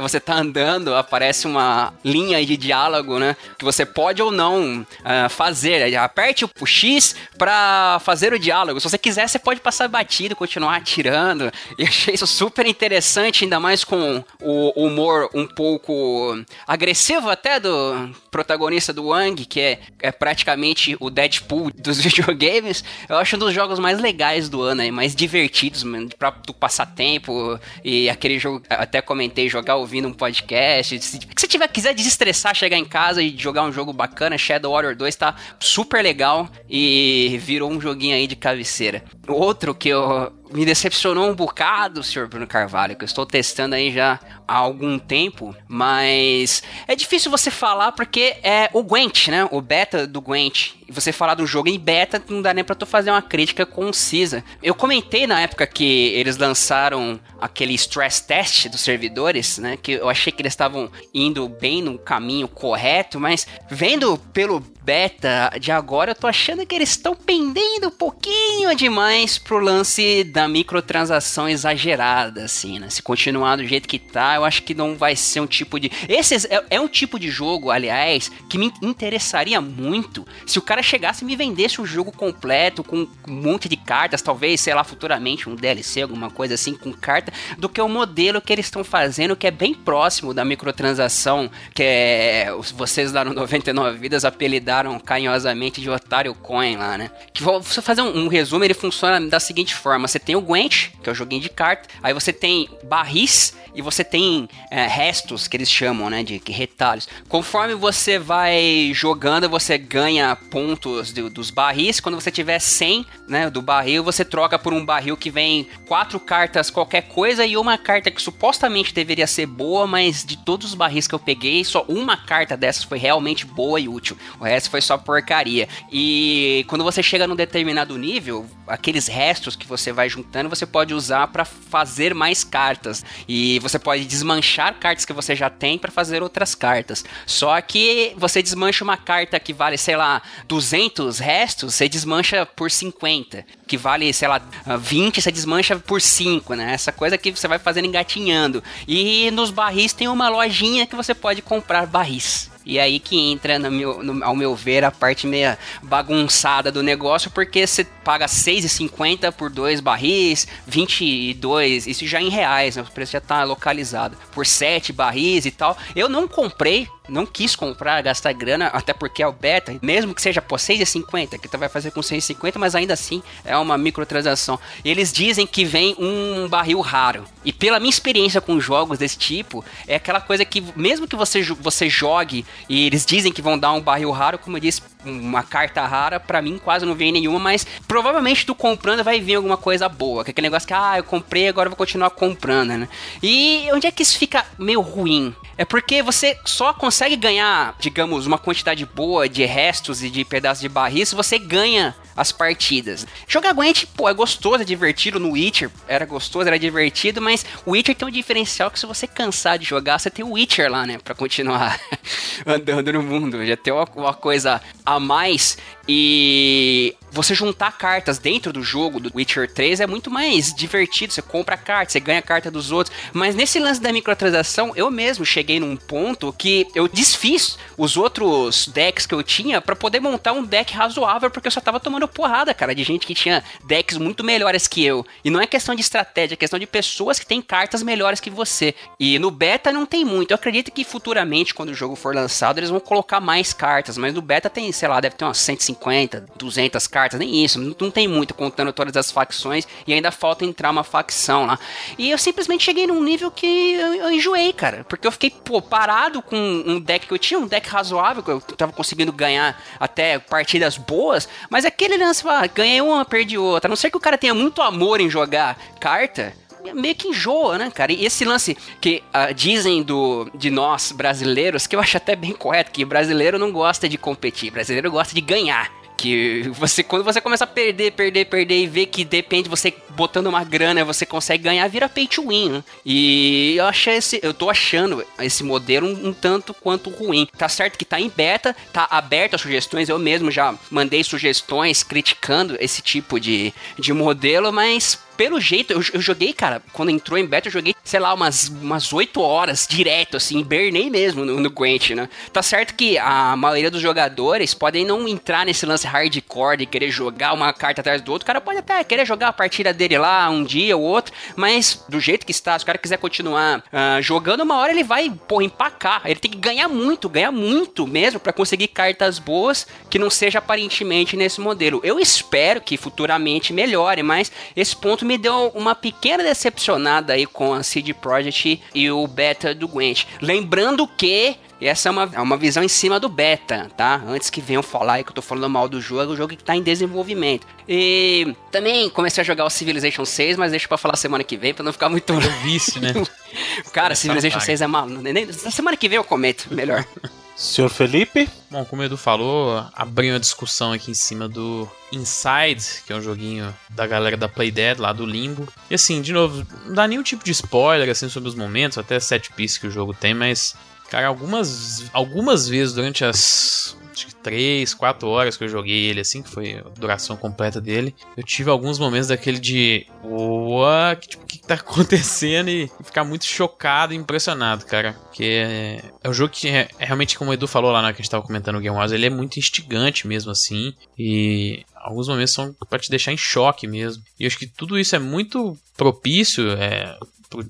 você tá andando, aparece uma linha de diálogo, né, que você pode ou não uh, fazer. Aperte o X pra fazer o diálogo. Se você quiser, você pode passar batido, continuar atirando. E achei isso super super interessante, ainda mais com o humor um pouco agressivo até do protagonista do Wang, que é, é praticamente o Deadpool dos videogames. Eu acho um dos jogos mais legais do ano, aí, mais divertidos, mano, pra tu passar tempo. E aquele jogo, até comentei, jogar ouvindo um podcast. Se, se tiver quiser desestressar, chegar em casa e jogar um jogo bacana, Shadow Warrior 2 tá super legal e virou um joguinho aí de cabeceira. Outro que eu me decepcionou um bocado, senhor Bruno Carvalho, que eu estou testando aí já há algum tempo, mas é difícil você falar porque é o Gwent, né? O beta do Gwent. E você falar do jogo em beta, não dá nem pra tu fazer uma crítica concisa. Eu comentei na época que eles lançaram aquele stress test dos servidores, né? Que eu achei que eles estavam indo bem no caminho correto, mas vendo pelo beta de agora, eu tô achando que eles estão pendendo um pouquinho demais pro lance da microtransação exagerada, assim, né? Se continuar do jeito que tá, eu acho que não vai ser um tipo de. Esse é, é um tipo de jogo, aliás, que me interessaria muito se o cara chegasse e me vendesse o jogo completo, com um monte de cartas, talvez, sei lá, futuramente um DLC, alguma coisa assim, com carta, do que o modelo que eles estão fazendo, que é bem próximo da microtransação, que é. Vocês lá no 99 Vidas apelidaram carinhosamente de Otário Coin lá, né? Que vou fazer um, um resumo, ele funciona da seguinte forma: você tem o Gwent, que é o joguinho de carta, aí você tem barris e você tem é, restos que eles chamam, né, de retalhos. Conforme você vai jogando, você ganha pontos dos barris. Quando você tiver 100, né, do barril, você troca por um barril que vem quatro cartas qualquer coisa e uma carta que supostamente deveria ser boa, mas de todos os barris que eu peguei, só uma carta dessas foi realmente boa e útil. O resto resto foi só porcaria. E quando você chega num determinado nível, aqueles restos que você vai juntando, você pode usar para fazer mais cartas. E você pode desmanchar cartas que você já tem para fazer outras cartas. Só que você desmancha uma carta que vale, sei lá, 200 restos, você desmancha por 50. Que vale, sei lá, 20, você desmancha por 5, né? Essa coisa que você vai fazendo engatinhando. E nos barris tem uma lojinha que você pode comprar barris. E aí que entra, no meu, no, ao meu ver, a parte meia bagunçada do negócio, porque você paga 6,50 por dois barris, 22, isso já em reais, né? O preço já tá localizado. Por 7 barris e tal. Eu não comprei, não quis comprar, gastar grana, até porque é o beta, mesmo que seja por 6,50, que tu vai fazer com 6,50, mas ainda assim é uma microtransação. Eles dizem que vem um barril raro. E pela minha experiência com jogos desse tipo, é aquela coisa que mesmo que você, você jogue e eles dizem que vão dar um barril raro, como eu disse, uma carta rara, para mim quase não vem nenhuma, mas provavelmente tu comprando vai vir alguma coisa boa. Que é aquele negócio que, ah, eu comprei, agora eu vou continuar comprando, né? E onde é que isso fica meio ruim? É porque você só consegue ganhar, digamos, uma quantidade boa de restos e de pedaços de barris se você ganha as partidas. Jogar Gwent, pô, é gostoso, é divertido. No Witcher era gostoso, era divertido, mas o Witcher tem um diferencial que se você cansar de jogar, você tem o Witcher lá, né? Pra continuar andando no mundo. Já tem uma, uma coisa a mais. E você juntar cartas dentro do jogo do Witcher 3 é muito mais divertido. Você compra carta, você ganha carta dos outros. Mas nesse lance da microtransação, eu mesmo cheguei num ponto que eu desfiz os outros decks que eu tinha para poder montar um deck razoável, porque eu só tava tomando porrada, cara, de gente que tinha decks muito melhores que eu. E não é questão de estratégia, é questão de pessoas que têm cartas melhores que você. E no beta não tem muito. Eu acredito que futuramente, quando o jogo for lançado, eles vão colocar mais cartas. Mas no beta tem, sei lá, deve ter umas 150, 200 cartas, nem isso. Não, não tem muito contando todas as facções. E ainda falta entrar uma facção lá. E eu simplesmente cheguei num nível que eu, eu enjoei, cara. Porque eu fiquei, pô, parado com um deck que eu tinha, um deck razoável, que eu tava conseguindo ganhar até partidas boas. Mas aquele lance, ah, ganhei uma, perdi outra. A não ser que o cara tenha muito amor em jogar carta, meio que enjoa, né, cara? E esse lance que uh, dizem do, de nós brasileiros, que eu acho até bem correto, que brasileiro não gosta de competir, brasileiro gosta de ganhar que você quando você começa a perder, perder, perder e ver que depende você botando uma grana você consegue ganhar, vira pay to win. Né? E eu achei esse, eu tô achando esse modelo um, um, tanto quanto ruim. Tá certo que tá em beta, tá aberto a sugestões, eu mesmo já mandei sugestões criticando esse tipo de, de modelo, mas pelo jeito, eu, eu, joguei, cara, quando entrou em beta, eu joguei, sei lá, umas, umas 8 horas direto, assim, bernei mesmo no, no Gwent, né? Tá certo que a maioria dos jogadores podem não entrar nesse lance hardcore de querer jogar uma carta atrás do outro. O cara pode até querer jogar a partida dele lá um dia ou outro, mas do jeito que está, se o cara quiser continuar uh, jogando, uma hora ele vai, pô, empacar. Ele tem que ganhar muito, ganhar muito mesmo para conseguir cartas boas que não seja aparentemente nesse modelo. Eu espero que futuramente melhore, mas esse ponto me deu uma pequena decepcionada aí com a CD Projekt e o beta do Gwent. Lembrando que essa é uma, é uma visão em cima do beta, tá? Antes que venham falar aí que eu tô falando mal do jogo, é o jogo que tá em desenvolvimento. E também comecei a jogar o Civilization 6, mas deixa pra falar semana que vem, pra não ficar muito... É vício, né? Cara, Civilization 6 é mal. Na semana que vem eu comento, melhor. Senhor Felipe? Bom, como o Edu falou, abri uma discussão aqui em cima do Inside, que é um joguinho da galera da Playdead, lá do Limbo. E assim, de novo, não dá nenhum tipo de spoiler assim sobre os momentos, até set piece que o jogo tem, mas Cara, algumas, algumas vezes durante as acho que 3, 4 horas que eu joguei ele, assim, que foi a duração completa dele, eu tive alguns momentos daquele de. What? Tipo, o que, que tá acontecendo? E ficar muito chocado e impressionado, cara. Porque é, é um jogo que é, é, realmente, como o Edu falou lá na que a gente tava comentando o Game Wars, ele é muito instigante mesmo, assim. E alguns momentos são para te deixar em choque mesmo. E eu acho que tudo isso é muito propício, é,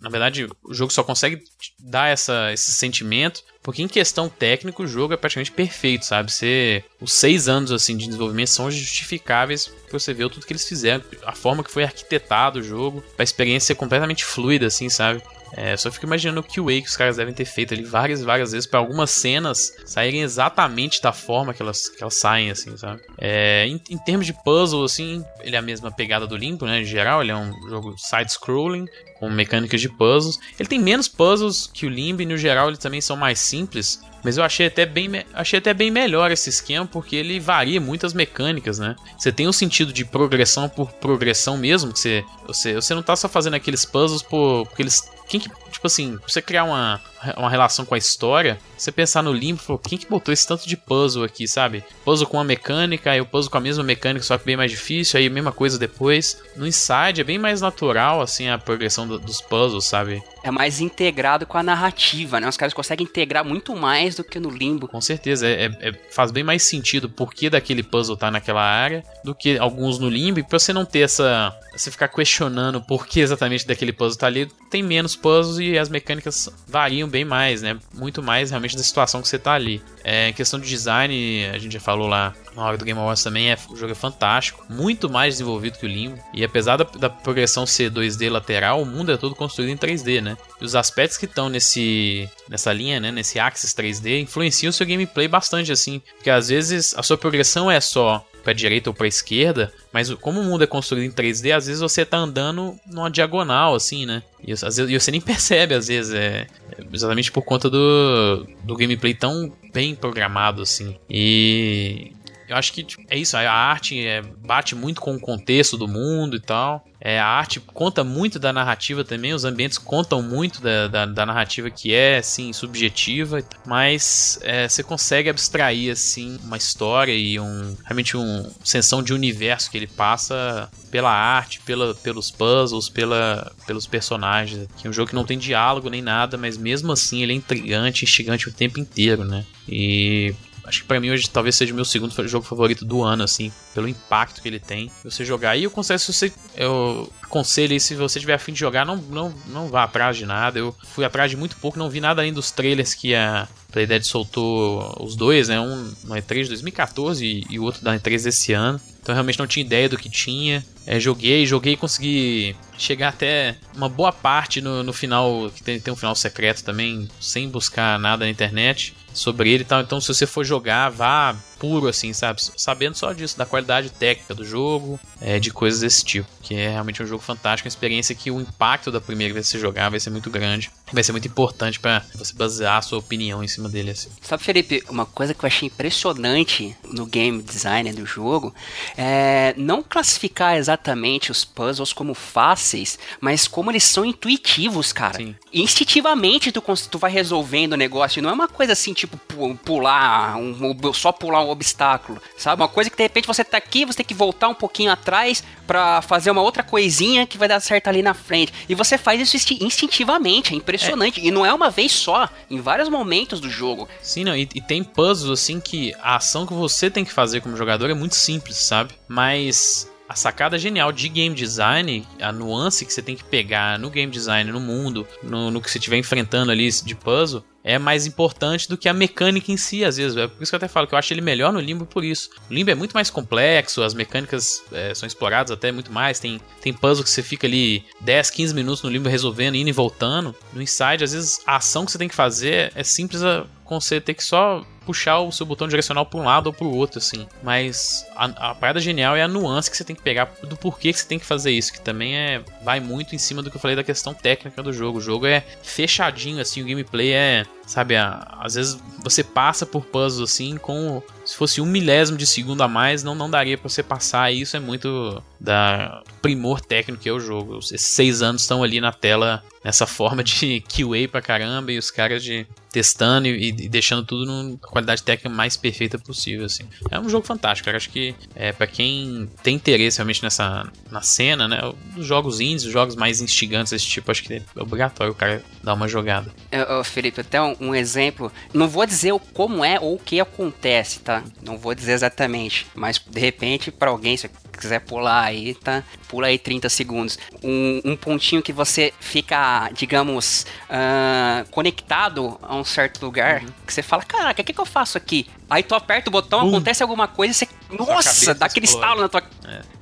na verdade, o jogo só consegue dar essa, esse sentimento porque em questão técnica o jogo é praticamente perfeito, sabe? Você, os seis anos assim de desenvolvimento são justificáveis pra você ver tudo que eles fizeram, a forma que foi arquitetado o jogo, pra experiência ser completamente fluida, assim, sabe? É, só fico imaginando o QA que os caras devem ter feito ali várias, várias vezes para algumas cenas saírem exatamente da forma que elas, que elas saem, assim, sabe? É, em, em, termos de puzzle, assim, ele é a mesma pegada do Limbo, né? Em geral, ele é um jogo side-scrolling, com mecânicas de puzzles. Ele tem menos puzzles que o Limbo e no geral eles também são mais simples. Mas eu achei até bem, achei até bem melhor esse esquema, porque ele varia muitas mecânicas, né? Você tem um sentido de progressão por progressão mesmo, que você, você, você não tá só fazendo aqueles puzzles por, porque eles quem que, tipo assim, você criar uma, uma relação com a história, você pensar no limbo, quem que botou esse tanto de puzzle aqui, sabe? Puzzle com uma mecânica, aí o puzzle com a mesma mecânica, só que bem mais difícil, aí a mesma coisa depois. No Inside é bem mais natural, assim, a progressão do, dos puzzles, sabe? É mais integrado com a narrativa, né? Os caras conseguem integrar muito mais do que no limbo. Com certeza, é, é, é faz bem mais sentido o porquê daquele puzzle tá naquela área do que alguns no limbo, e pra você não ter essa. Você ficar questionando por que exatamente daquele puzzle tá ali, tem menos puzzles e as mecânicas variam bem mais, né? Muito mais realmente da situação que você tá ali. É, em questão de design, a gente já falou lá na hora do Game Awards também, é, o jogo é fantástico, muito mais desenvolvido que o Limbo. E apesar da, da progressão ser 2D lateral, o mundo é todo construído em 3D, né? E os aspectos que estão nesse nessa linha, né, nesse axis 3D, influenciam o seu gameplay bastante assim, porque às vezes a sua progressão é só para direita ou para esquerda, mas como o mundo é construído em 3D, às vezes você tá andando numa diagonal assim, né? E, às vezes, e você nem percebe às vezes, é, é, exatamente por conta do, do gameplay tão bem programado assim. E eu acho que tipo, é isso, a arte é, bate muito com o contexto do mundo e tal. É, a arte conta muito da narrativa também, os ambientes contam muito da, da, da narrativa que é, assim, subjetiva, mas é, você consegue abstrair, assim, uma história e um, realmente uma sensação de universo que ele passa pela arte, pela, pelos puzzles, pela, pelos personagens. Que é um jogo que não tem diálogo nem nada, mas mesmo assim ele é intrigante, instigante o tempo inteiro, né? E acho que para mim hoje talvez seja o meu segundo jogo favorito do ano, assim, pelo impacto que ele tem. Você jogar. E eu conselho, se você. Eu aconselho aí, se você tiver afim de jogar, não, não, não vá atrás de nada. Eu fui atrás de muito pouco, não vi nada além dos trailers que a Playdead soltou os dois, né? Um no E3 de 2014 e, e o outro da E3 desse ano. Então realmente não tinha ideia do que tinha. É, joguei, joguei e consegui chegar até uma boa parte no, no final, que tem, tem um final secreto também, sem buscar nada na internet sobre ele e tal. Então, se você for jogar, vá puro, assim, sabe? Sabendo só disso, da qualidade técnica do jogo, é, de coisas desse tipo. Que é realmente um jogo fantástico, uma experiência que o impacto da primeira vez que você jogar vai ser muito grande. Vai ser muito importante para você basear a sua opinião em cima dele, assim. Sabe, Felipe, uma coisa que eu achei impressionante no game design do jogo é não classificar exatamente os puzzles como fáceis, mas como eles são intuitivos, cara. Sim. Instintivamente tu, tu vai resolvendo o negócio. Não é uma coisa assim, tipo, pular, um, só pular um obstáculo, sabe? Uma coisa que de repente você tá aqui, você tem que voltar um pouquinho atrás para fazer uma outra coisinha que vai dar certo ali na frente. E você faz isso instintivamente, é impressionante. É. E não é uma vez só, em vários momentos do jogo. Sim, não, e, e tem puzzles assim que a ação que você tem que fazer como jogador é muito simples, sabe? Mas a sacada genial de game design, a nuance que você tem que pegar no game design, no mundo, no, no que você estiver enfrentando ali de puzzle, é mais importante do que a mecânica em si, às vezes. É por isso que eu até falo que eu acho ele melhor no Limbo por isso. O Limbo é muito mais complexo, as mecânicas é, são exploradas até muito mais. Tem, tem puzzle que você fica ali 10, 15 minutos no Limbo resolvendo, indo e voltando. No Inside, às vezes, a ação que você tem que fazer é simples a, com você ter que só puxar o seu botão direcional para um lado ou para o outro, assim. Mas a, a parada genial é a nuance que você tem que pegar do porquê que você tem que fazer isso, que também é vai muito em cima do que eu falei da questão técnica do jogo. O jogo é fechadinho, assim, o gameplay é Sabe, às vezes você passa por puzzles assim com. Se fosse um milésimo de segundo a mais, não, não daria para você passar. E isso é muito da primor técnico que é o jogo. Esses seis anos estão ali na tela nessa forma de QA pra caramba e os caras de testando e, e deixando tudo na qualidade técnica mais perfeita possível, assim. É um jogo fantástico, eu acho que é para quem tem interesse realmente nessa na cena, né, os jogos indies, os jogos mais instigantes desse tipo, acho que é obrigatório o cara dar uma jogada. É, Felipe, até um, um, exemplo, não vou dizer como é ou o que acontece, tá? Não vou dizer exatamente, mas de repente para alguém, quiser pular aí, tá? Pula aí 30 segundos. Um, um pontinho que você fica, digamos, uh, conectado a um certo lugar, uhum. que você fala, caraca, o que, que eu faço aqui? Aí tu aperta o botão, acontece alguma coisa e você. Nossa, dá aquele estalo na tua.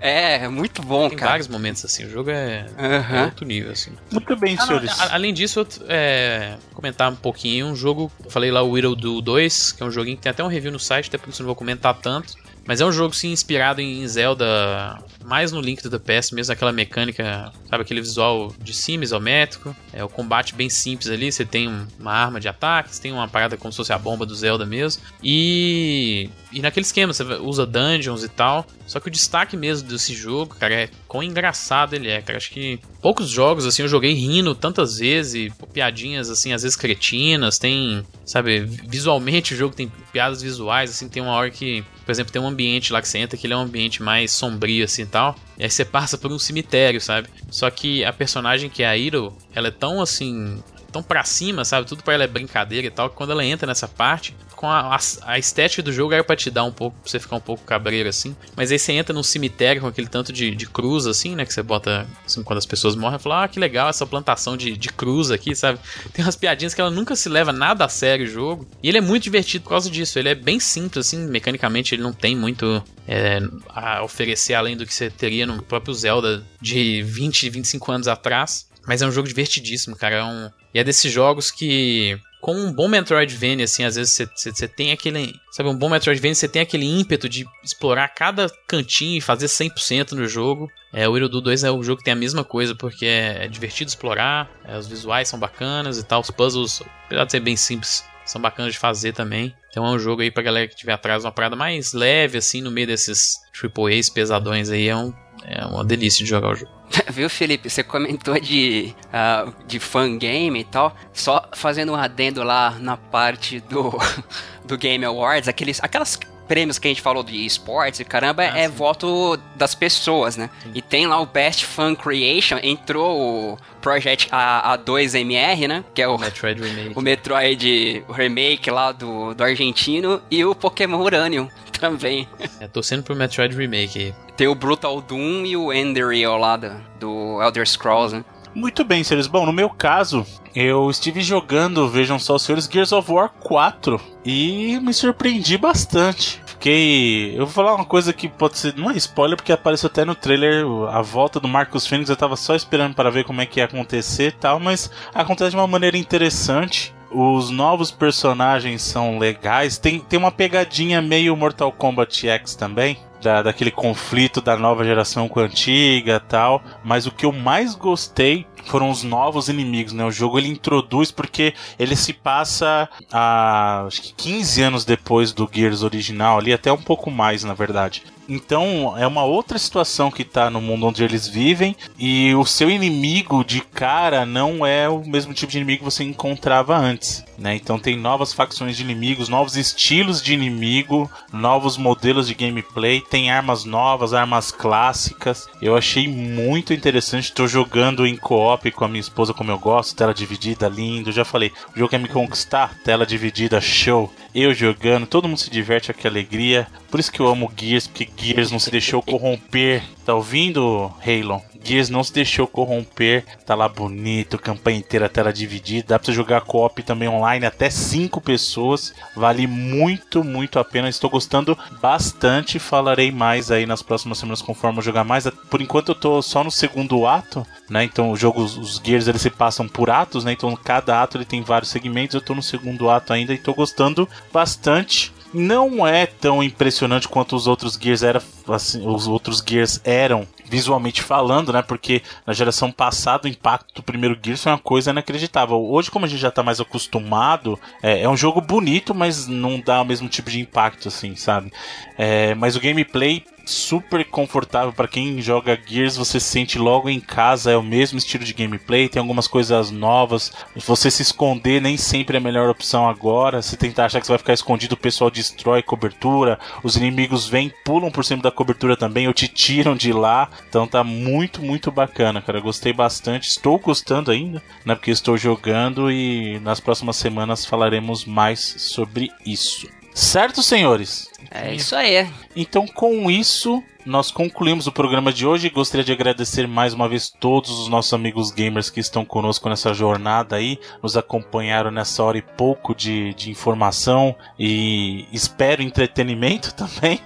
É. é, muito bom, Tem cara. vários momentos assim, o jogo é, uhum. é outro nível, assim. Muito bem, ah, senhores. Não, além disso, eu, é, comentar um pouquinho um jogo. Eu falei lá o Widow Do 2, que é um joguinho que tem até um review no site, até por isso não vou comentar tanto Mas é um jogo, sim, inspirado em Zelda, mais no Link to the Past mesmo, aquela mecânica, sabe, aquele visual de cima, isométrico. É o combate bem simples ali, você tem uma arma de ataque, você tem uma parada como se fosse a bomba do Zelda mesmo. E, e naquele esquema, você usa dungeons e tal. Só que o destaque mesmo desse jogo, cara, é quão engraçado ele é, cara. Acho que poucos jogos, assim, eu joguei rindo tantas vezes, piadinhas, assim, às vezes cretinas, tem, sabe, visualmente o jogo tem piadas visuais, assim, tem uma hora que, por exemplo, tem um ambiente lá que você entra que ele é um ambiente mais sombrio, assim, e tal, e aí você passa por um cemitério, sabe? Só que a personagem que é a Hiro, ela é tão, assim, tão pra cima, sabe? Tudo pra ela é brincadeira e tal, que quando ela entra nessa parte, com a, a, a, estética do jogo era pra te dar um pouco, pra você ficar um pouco cabreiro assim. Mas aí você entra num cemitério com aquele tanto de, de cruz assim, né? Que você bota assim, quando as pessoas morrem, fala, ah, que legal essa plantação de, de cruz aqui, sabe? Tem umas piadinhas que ela nunca se leva nada a sério o jogo. E ele é muito divertido por causa disso. Ele é bem simples, assim, mecanicamente ele não tem muito é, a oferecer além do que você teria no próprio Zelda de 20, 25 anos atrás. Mas é um jogo divertidíssimo, cara. É um... E é desses jogos que com um bom Metroidvania, assim, às vezes você tem aquele. Sabe, um bom Metroidvania, você tem aquele ímpeto de explorar cada cantinho e fazer 100% no jogo. É, o Irudu 2 é o jogo que tem a mesma coisa, porque é, é divertido explorar, é, os visuais são bacanas e tal, os puzzles, apesar de ser bem simples, são bacanas de fazer também. Então é um jogo aí pra galera que tiver atrás, uma parada mais leve, assim, no meio desses AAAs pesadões aí, é, um, é uma delícia de jogar o jogo. Viu, Felipe? Você comentou de, uh, de fangame e tal. Só fazendo um adendo lá na parte do, do Game Awards, aqueles, aquelas prêmios que a gente falou de esportes e caramba, ah, é sim. voto das pessoas, né? Sim. E tem lá o Best Fan Creation, entrou o Project A, A2MR, né? Que é o Metroid Remake. O Metroid Remake lá do, do argentino e o Pokémon Uranium também. É, torcendo pro Metroid Remake. Tem o Brutal Doom e o Enderio lá do, do Elder Scrolls, né? Muito bem, senhores. Bom, no meu caso, eu estive jogando, vejam só, senhores, Gears of War 4 e me surpreendi bastante. Fiquei. Eu vou falar uma coisa que pode ser. Não é spoiler, porque apareceu até no trailer a volta do Marcus Phoenix. Eu tava só esperando para ver como é que ia acontecer e tal, mas acontece de uma maneira interessante. Os novos personagens são legais. Tem, tem uma pegadinha meio Mortal Kombat X também da, daquele conflito da nova geração com a antiga tal. Mas o que eu mais gostei foram os novos inimigos, né? O jogo ele introduz porque ele se passa a acho que 15 anos depois do Gears original, ali até um pouco mais, na verdade. Então é uma outra situação que tá no mundo onde eles vivem e o seu inimigo de cara não é o mesmo tipo de inimigo que você encontrava antes, né? Então tem novas facções de inimigos, novos estilos de inimigo, novos modelos de gameplay, tem armas novas, armas clássicas. Eu achei muito interessante. Estou jogando em co-op com a minha esposa como eu gosto, tela dividida, lindo. Já falei, o jogo quer me conquistar, tela dividida, show. Eu jogando, todo mundo se diverte, que alegria. Por isso que eu amo Gears, porque Gears não se deixou corromper. Tá ouvindo, Halo? Gears não se deixou corromper. Tá lá bonito, campanha inteira, tela dividida. Dá pra você jogar co-op também online, até 5 pessoas. Vale muito, muito a pena. Estou gostando bastante. Falarei mais aí nas próximas semanas conforme eu jogar mais. Por enquanto eu tô só no segundo ato, né? Então o jogo, os Gears eles se passam por atos, né? Então cada ato ele tem vários segmentos. Eu tô no segundo ato ainda e tô gostando bastante não é tão impressionante quanto os outros Gears era, assim, os outros Gears eram visualmente falando, né? Porque na geração passada o impacto do primeiro Gears foi uma coisa inacreditável. Hoje, como a gente já tá mais acostumado, é, é um jogo bonito, mas não dá o mesmo tipo de impacto, assim, sabe? É, mas o gameplay super confortável para quem joga Gears, você se sente logo em casa, é o mesmo estilo de gameplay, tem algumas coisas novas. Você se esconder nem sempre é a melhor opção agora. Se tentar achar que você vai ficar escondido, o pessoal destrói cobertura, os inimigos vêm, pulam por cima da cobertura também ou te tiram de lá. Então tá muito, muito bacana, cara. Gostei bastante. Estou gostando ainda, né? Porque estou jogando e nas próximas semanas falaremos mais sobre isso. Certo, senhores? É isso aí. Então, com isso, nós concluímos o programa de hoje. Gostaria de agradecer mais uma vez todos os nossos amigos gamers que estão conosco nessa jornada aí, nos acompanharam nessa hora e pouco de, de informação e espero entretenimento também,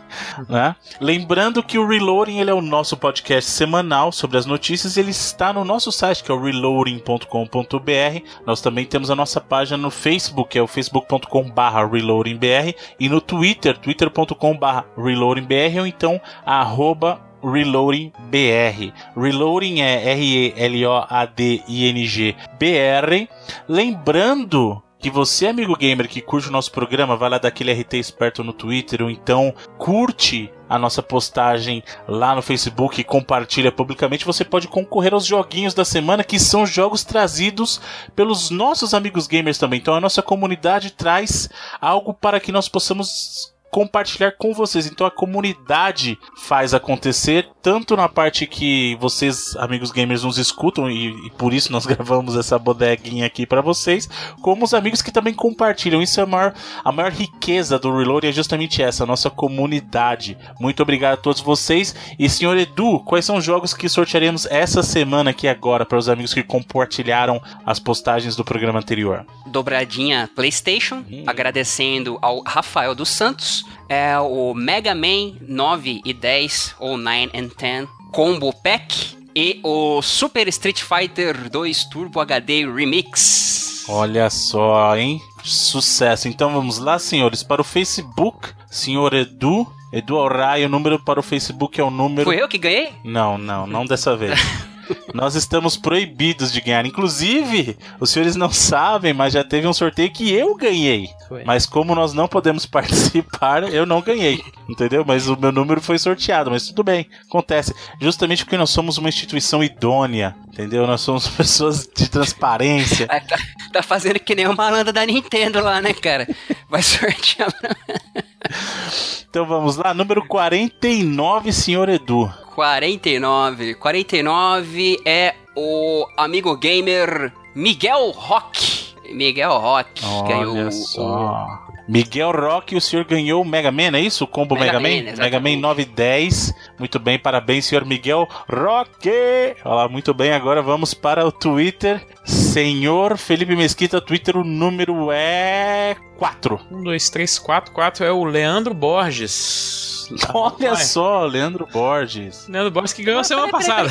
né? Lembrando que o Reloading ele é o nosso podcast semanal sobre as notícias, ele está no nosso site que é o reloading.com.br. Nós também temos a nossa página no Facebook, que é o facebook.com/reloadingbr e no Twitter, twitter.com/reloadingbr ou então arroba ReloadingBR. Reloading é R-E-L-O-A-D-I-N-G-B-R. Lembrando que você, amigo gamer, que curte o nosso programa, vai lá daquele RT esperto no Twitter ou então curte a nossa postagem lá no Facebook e compartilha publicamente, você pode concorrer aos joguinhos da semana, que são jogos trazidos pelos nossos amigos gamers também. Então a nossa comunidade traz algo para que nós possamos compartilhar com vocês. Então a comunidade faz acontecer, tanto na parte que vocês, amigos gamers, nos escutam e, e por isso nós gravamos essa bodeguinha aqui para vocês, como os amigos que também compartilham. Isso é a maior, a maior riqueza do Reload é justamente essa, a nossa comunidade. Muito obrigado a todos vocês. E senhor Edu, quais são os jogos que sortearemos essa semana aqui agora para os amigos que compartilharam as postagens do programa anterior? Dobradinha PlayStation, hum. agradecendo ao Rafael dos Santos é o Mega Man 9 e 10, ou 9 and 10 Combo Pack, e o Super Street Fighter 2 Turbo HD Remix. Olha só, hein? Sucesso. Então vamos lá, senhores, para o Facebook, senhor Edu. Edu Alraio, o número para o Facebook é o número. Foi eu que ganhei? Não, não, não dessa vez. Nós estamos proibidos de ganhar. Inclusive, os senhores não sabem, mas já teve um sorteio que eu ganhei. Foi. Mas como nós não podemos participar, eu não ganhei. Entendeu? Mas o meu número foi sorteado. Mas tudo bem, acontece. Justamente porque nós somos uma instituição idônea. Entendeu? Nós somos pessoas de transparência. tá, tá fazendo que nem o malandro da Nintendo lá, né, cara? Vai sortear. então vamos lá, número 49, senhor Edu. 49. 49 é o amigo gamer Miguel Rock. Miguel Rock Olha ganhou só. Miguel Rock, o senhor ganhou o Mega Man, é isso? O combo Mega, Mega Man? Mega Man 910. Muito bem, parabéns, senhor Miguel Rock. Olha lá, muito bem. Agora vamos para o Twitter. Senhor Felipe Mesquita, Twitter, o número é 4. 1, 2, 3, 4. 4 é o Leandro Borges. Olha só, Leandro Borges. Leandro Borges que ganhou a semana passada.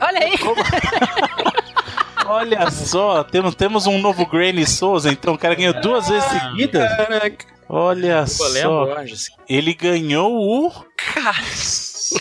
Olha aí. Olha só, temos, temos um novo Granny Souza, então o cara ganhou duas vezes seguidas. Caraca. Olha só. Ele ganhou o.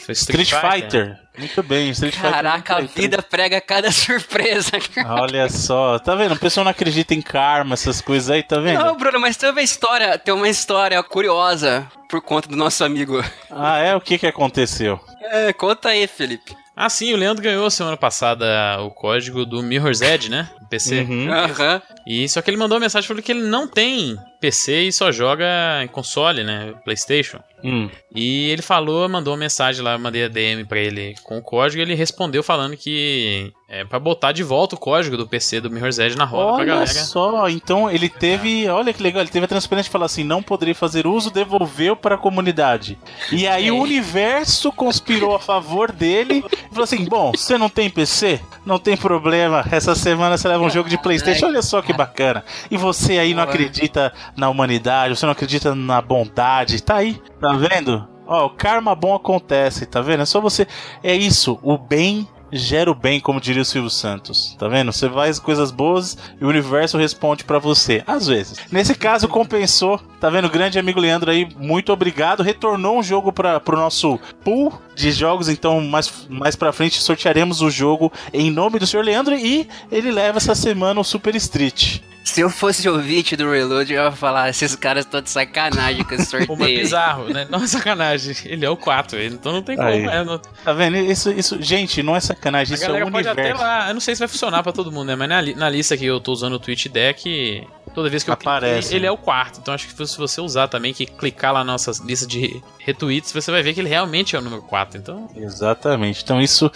Street Fighter. Fighter. Muito bem, Street Caraca, Fighter. Caraca, a vida prega cada surpresa. Olha só, tá vendo? O pessoal não acredita em karma, essas coisas aí, tá vendo? Não, Bruno, mas tem uma história, tem uma história curiosa por conta do nosso amigo. Ah, é? O que que aconteceu? É, conta aí, Felipe. Ah, sim, o Leandro ganhou semana passada o código do Mirror's Edge, né? PC. Uhum. uhum. E só que ele mandou uma mensagem falando que ele não tem PC e só joga em console, né? PlayStation. Hum. E ele falou, mandou uma mensagem lá, eu mandei a DM pra ele com o código e ele respondeu falando que é pra botar de volta o código do PC do Mirror's Edge na roda olha pra galera. só, então ele teve, olha que legal, ele teve a transparência de falar assim, não poderia fazer uso, devolveu para a comunidade. E aí é. o universo conspirou a favor dele e falou assim, bom, você não tem PC? Não tem problema, essa semana você leva um jogo de Playstation, olha só que bacana. E você aí não acredita na humanidade, você não acredita na bondade, tá aí, tá vendo? Ó, o karma bom acontece, tá vendo? É só você. É isso, o bem gera o bem, como diria o Silvio Santos. Tá vendo? Você faz coisas boas e o universo responde para você. Às vezes. Nesse caso, compensou. Tá vendo? Grande amigo Leandro aí, muito obrigado. Retornou um jogo para pro nosso pool de jogos. Então, mais, mais pra frente, sortearemos o jogo em nome do senhor Leandro e ele leva essa semana o Super Street. Se eu fosse ouvinte do Reload, eu ia falar, esses caras estão de sacanagem com esse sorteio. Pô, é bizarro, né? Não é sacanagem. Ele é o 4, então não tem como. É, não... Tá vendo? Isso, isso, gente, não é sacanagem, a isso é o pode universo. Até lá, eu não sei se vai funcionar pra todo mundo, né? Mas na, na lista que eu tô usando o Twitch Deck, toda vez que eu Aparece. Cliquei, ele é o quarto. Então acho que se você usar também, que clicar lá na nossa lista de retweets, você vai ver que ele realmente é o número 4. Então... Exatamente. Então isso,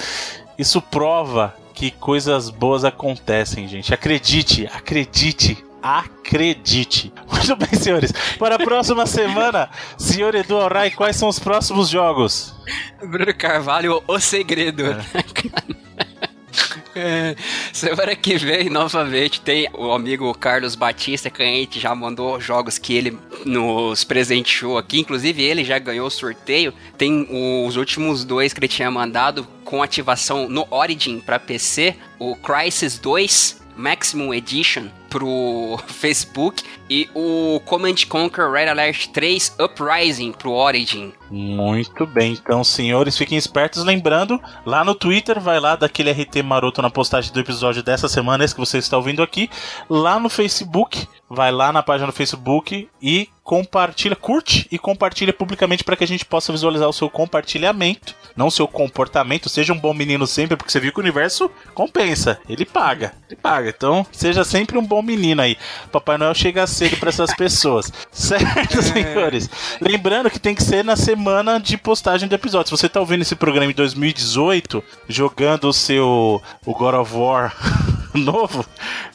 isso prova que coisas boas acontecem, gente. Acredite, acredite acredite. Muito bem, senhores. Para a próxima semana, senhor Edu Alray, quais são os próximos jogos? Bruno Carvalho, O Segredo. É. Semana que vem, novamente, tem o amigo Carlos Batista, que a gente já mandou jogos que ele nos presenteou aqui. Inclusive, ele já ganhou o sorteio. Tem os últimos dois que ele tinha mandado com ativação no Origin para PC: o Crisis 2 Maximum Edition pro Facebook e o Command Conquer Red Alert 3 Uprising pro Origin. Muito bem, então senhores, fiquem espertos. Lembrando, lá no Twitter, vai lá daquele RT maroto na postagem do episódio dessa semana, esse que você está ouvindo aqui. Lá no Facebook, vai lá na página do Facebook e compartilha, curte e compartilha publicamente para que a gente possa visualizar o seu compartilhamento, não o seu comportamento. Seja um bom menino sempre, porque você viu que o universo compensa, ele paga, ele paga. Então, seja sempre um bom menino aí. Papai Noel chega cedo para essas pessoas, certo, é. senhores? Lembrando que tem que ser na semana de postagem do episódio. Se você tá ouvindo esse programa em 2018, jogando o seu o God of War novo,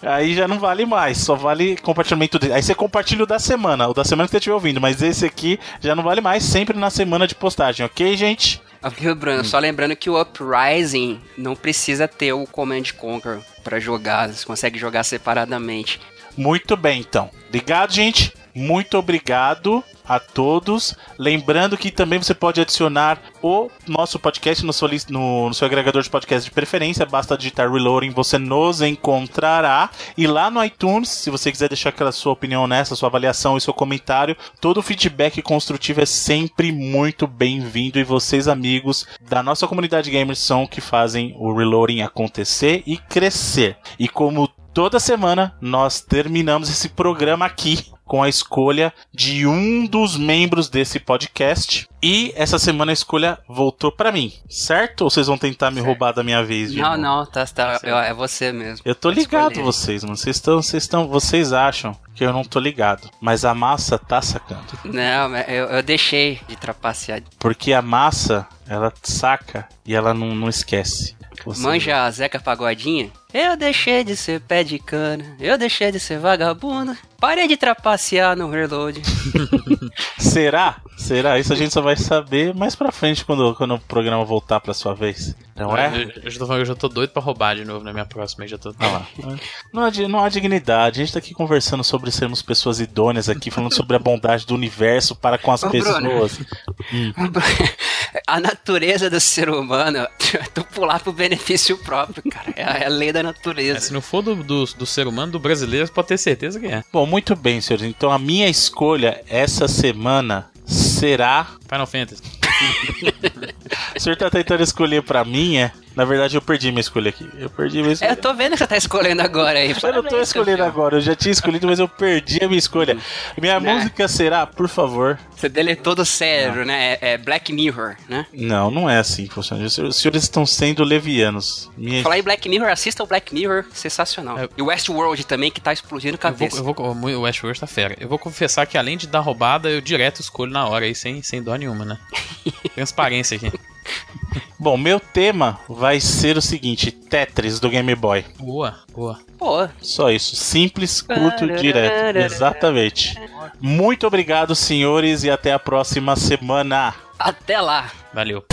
aí já não vale mais, só vale compartilhamento dele. Aí você compartilha o da semana, o da semana que você estiver ouvindo, mas esse aqui já não vale mais, sempre na semana de postagem, ok, gente? Viu, Bruno? Hum. Só lembrando que o Uprising não precisa ter o Command Conquer para jogar, você consegue jogar separadamente. Muito bem, então. Obrigado, gente. Muito obrigado a todos. Lembrando que também você pode adicionar o nosso podcast no seu, no, no seu agregador de podcast de preferência. Basta digitar Reloading, você nos encontrará. E lá no iTunes, se você quiser deixar aquela sua opinião nessa, sua avaliação e seu comentário, todo feedback construtivo é sempre muito bem-vindo. E vocês, amigos da nossa comunidade gamers, são que fazem o Reloading acontecer e crescer. E como toda semana nós terminamos esse programa aqui com a escolha de um dos membros desse podcast. E essa semana a escolha voltou para mim, certo? Ou vocês vão tentar me certo. roubar da minha vez? Não, não, tá, tá, é você mesmo. Eu tô ligado vocês, mano. Vocês estão, vocês estão, vocês acham que eu não tô ligado, mas a massa tá sacando. Não, eu, eu deixei de trapacear. Porque a massa, ela saca e ela não, não esquece. Você... Manja a Zeca Pagodinha? Eu deixei de ser pé de cana, eu deixei de ser vagabundo, parei de trapacear no reload. Será? Será? Isso a gente só vai saber mais pra frente quando, quando o programa voltar pra sua vez. Não é? Eu, eu, já tô, eu já tô doido pra roubar de novo na minha próxima. Já tô... Ah, não, há, não há dignidade. A gente tá aqui conversando sobre sermos pessoas idôneas aqui, falando sobre a bondade do universo para com as Ô, pessoas. Hum. A natureza do ser humano, tu pular pro benefício próprio, cara. É a lei da natureza. É, se não for do, do, do, ser humano, do brasileiro, pode ter certeza que é. Bom, muito bem, senhores. Então a minha escolha essa semana será. Final Fantasy. o senhor tá tentando escolher pra mim, é? Na verdade, eu perdi minha escolha aqui. Eu perdi minha escolha. É, eu tô vendo que você tá escolhendo agora aí. Eu não tô escolhendo agora, eu já tinha escolhido, mas eu perdi a minha escolha. Minha né? música será, por favor. Você deletou do cérebro, não. né? É, é, Black Mirror, né? Não, não é assim que funciona. Os senhores estão sendo levianos. Minha... Falar em Black Mirror, assista o Black Mirror, sensacional. É... E o Westworld também, que tá explodindo cabeça. Eu vou, eu vou, o Westworld tá fera. Eu vou confessar que além de dar roubada, eu direto escolho na hora aí, sem, sem dó nenhuma, né? Transparência aqui. Bom, meu tema vai ser o seguinte: Tetris do Game Boy. Boa, boa. Boa. Só isso. Simples, curto, direto. Exatamente. Muito obrigado, senhores, e até a próxima semana. Até lá. Valeu.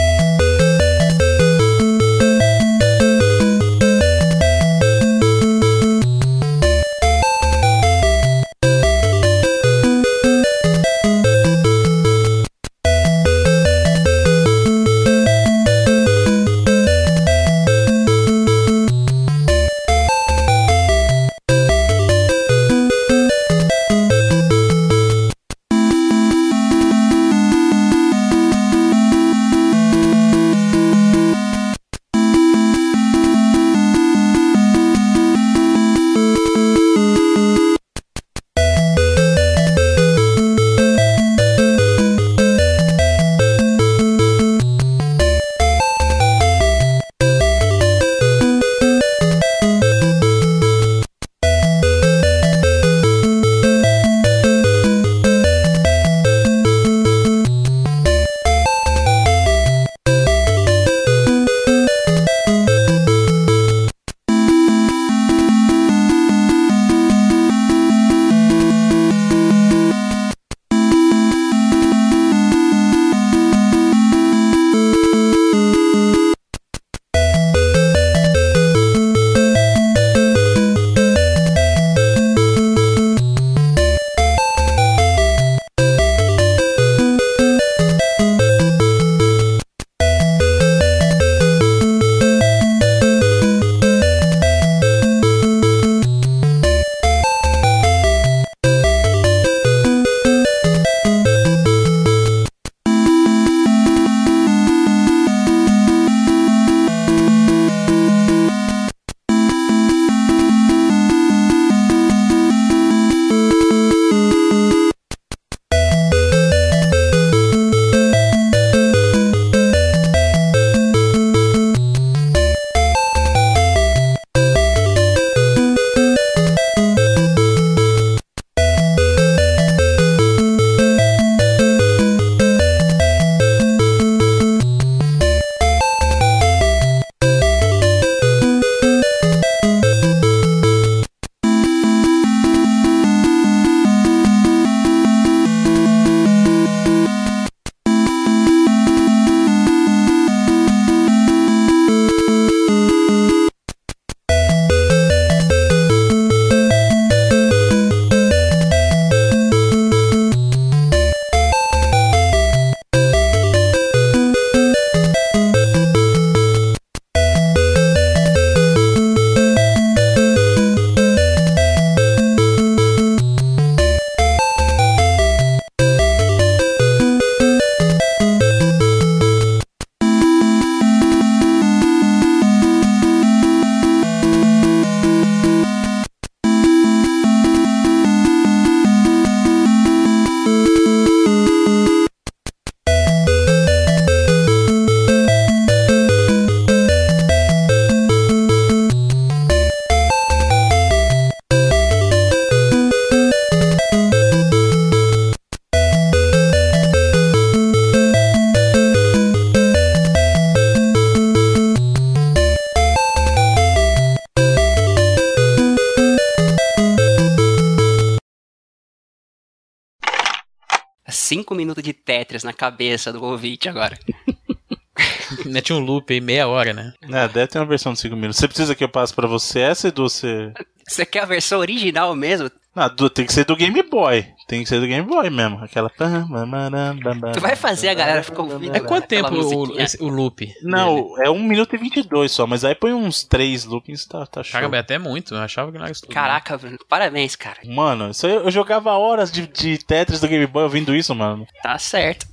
Cabeça do ouvinte agora. Mete um loop aí, meia hora, né? É, deve ter uma versão de 5 minutos. Você precisa que eu passe pra você essa, Edu? Você... Você quer a versão original mesmo? Não, do- tem que ser do Game Boy. Tem que ser do Game Boy mesmo. Aquela. Tu vai fazer a galera ficar ouvindo. É quanto tempo o, esse- o loop? dele? Não, é 1 minuto e 22 só, mas aí põe uns 3 loopings, tá, tá show. Caramba, é até muito. Eu achava que não era isso tudo. Caraca, Bruno, parabéns, cara. Mano, isso aí eu jogava horas de, de Tetris do Game Boy ouvindo isso, mano. Tá certo.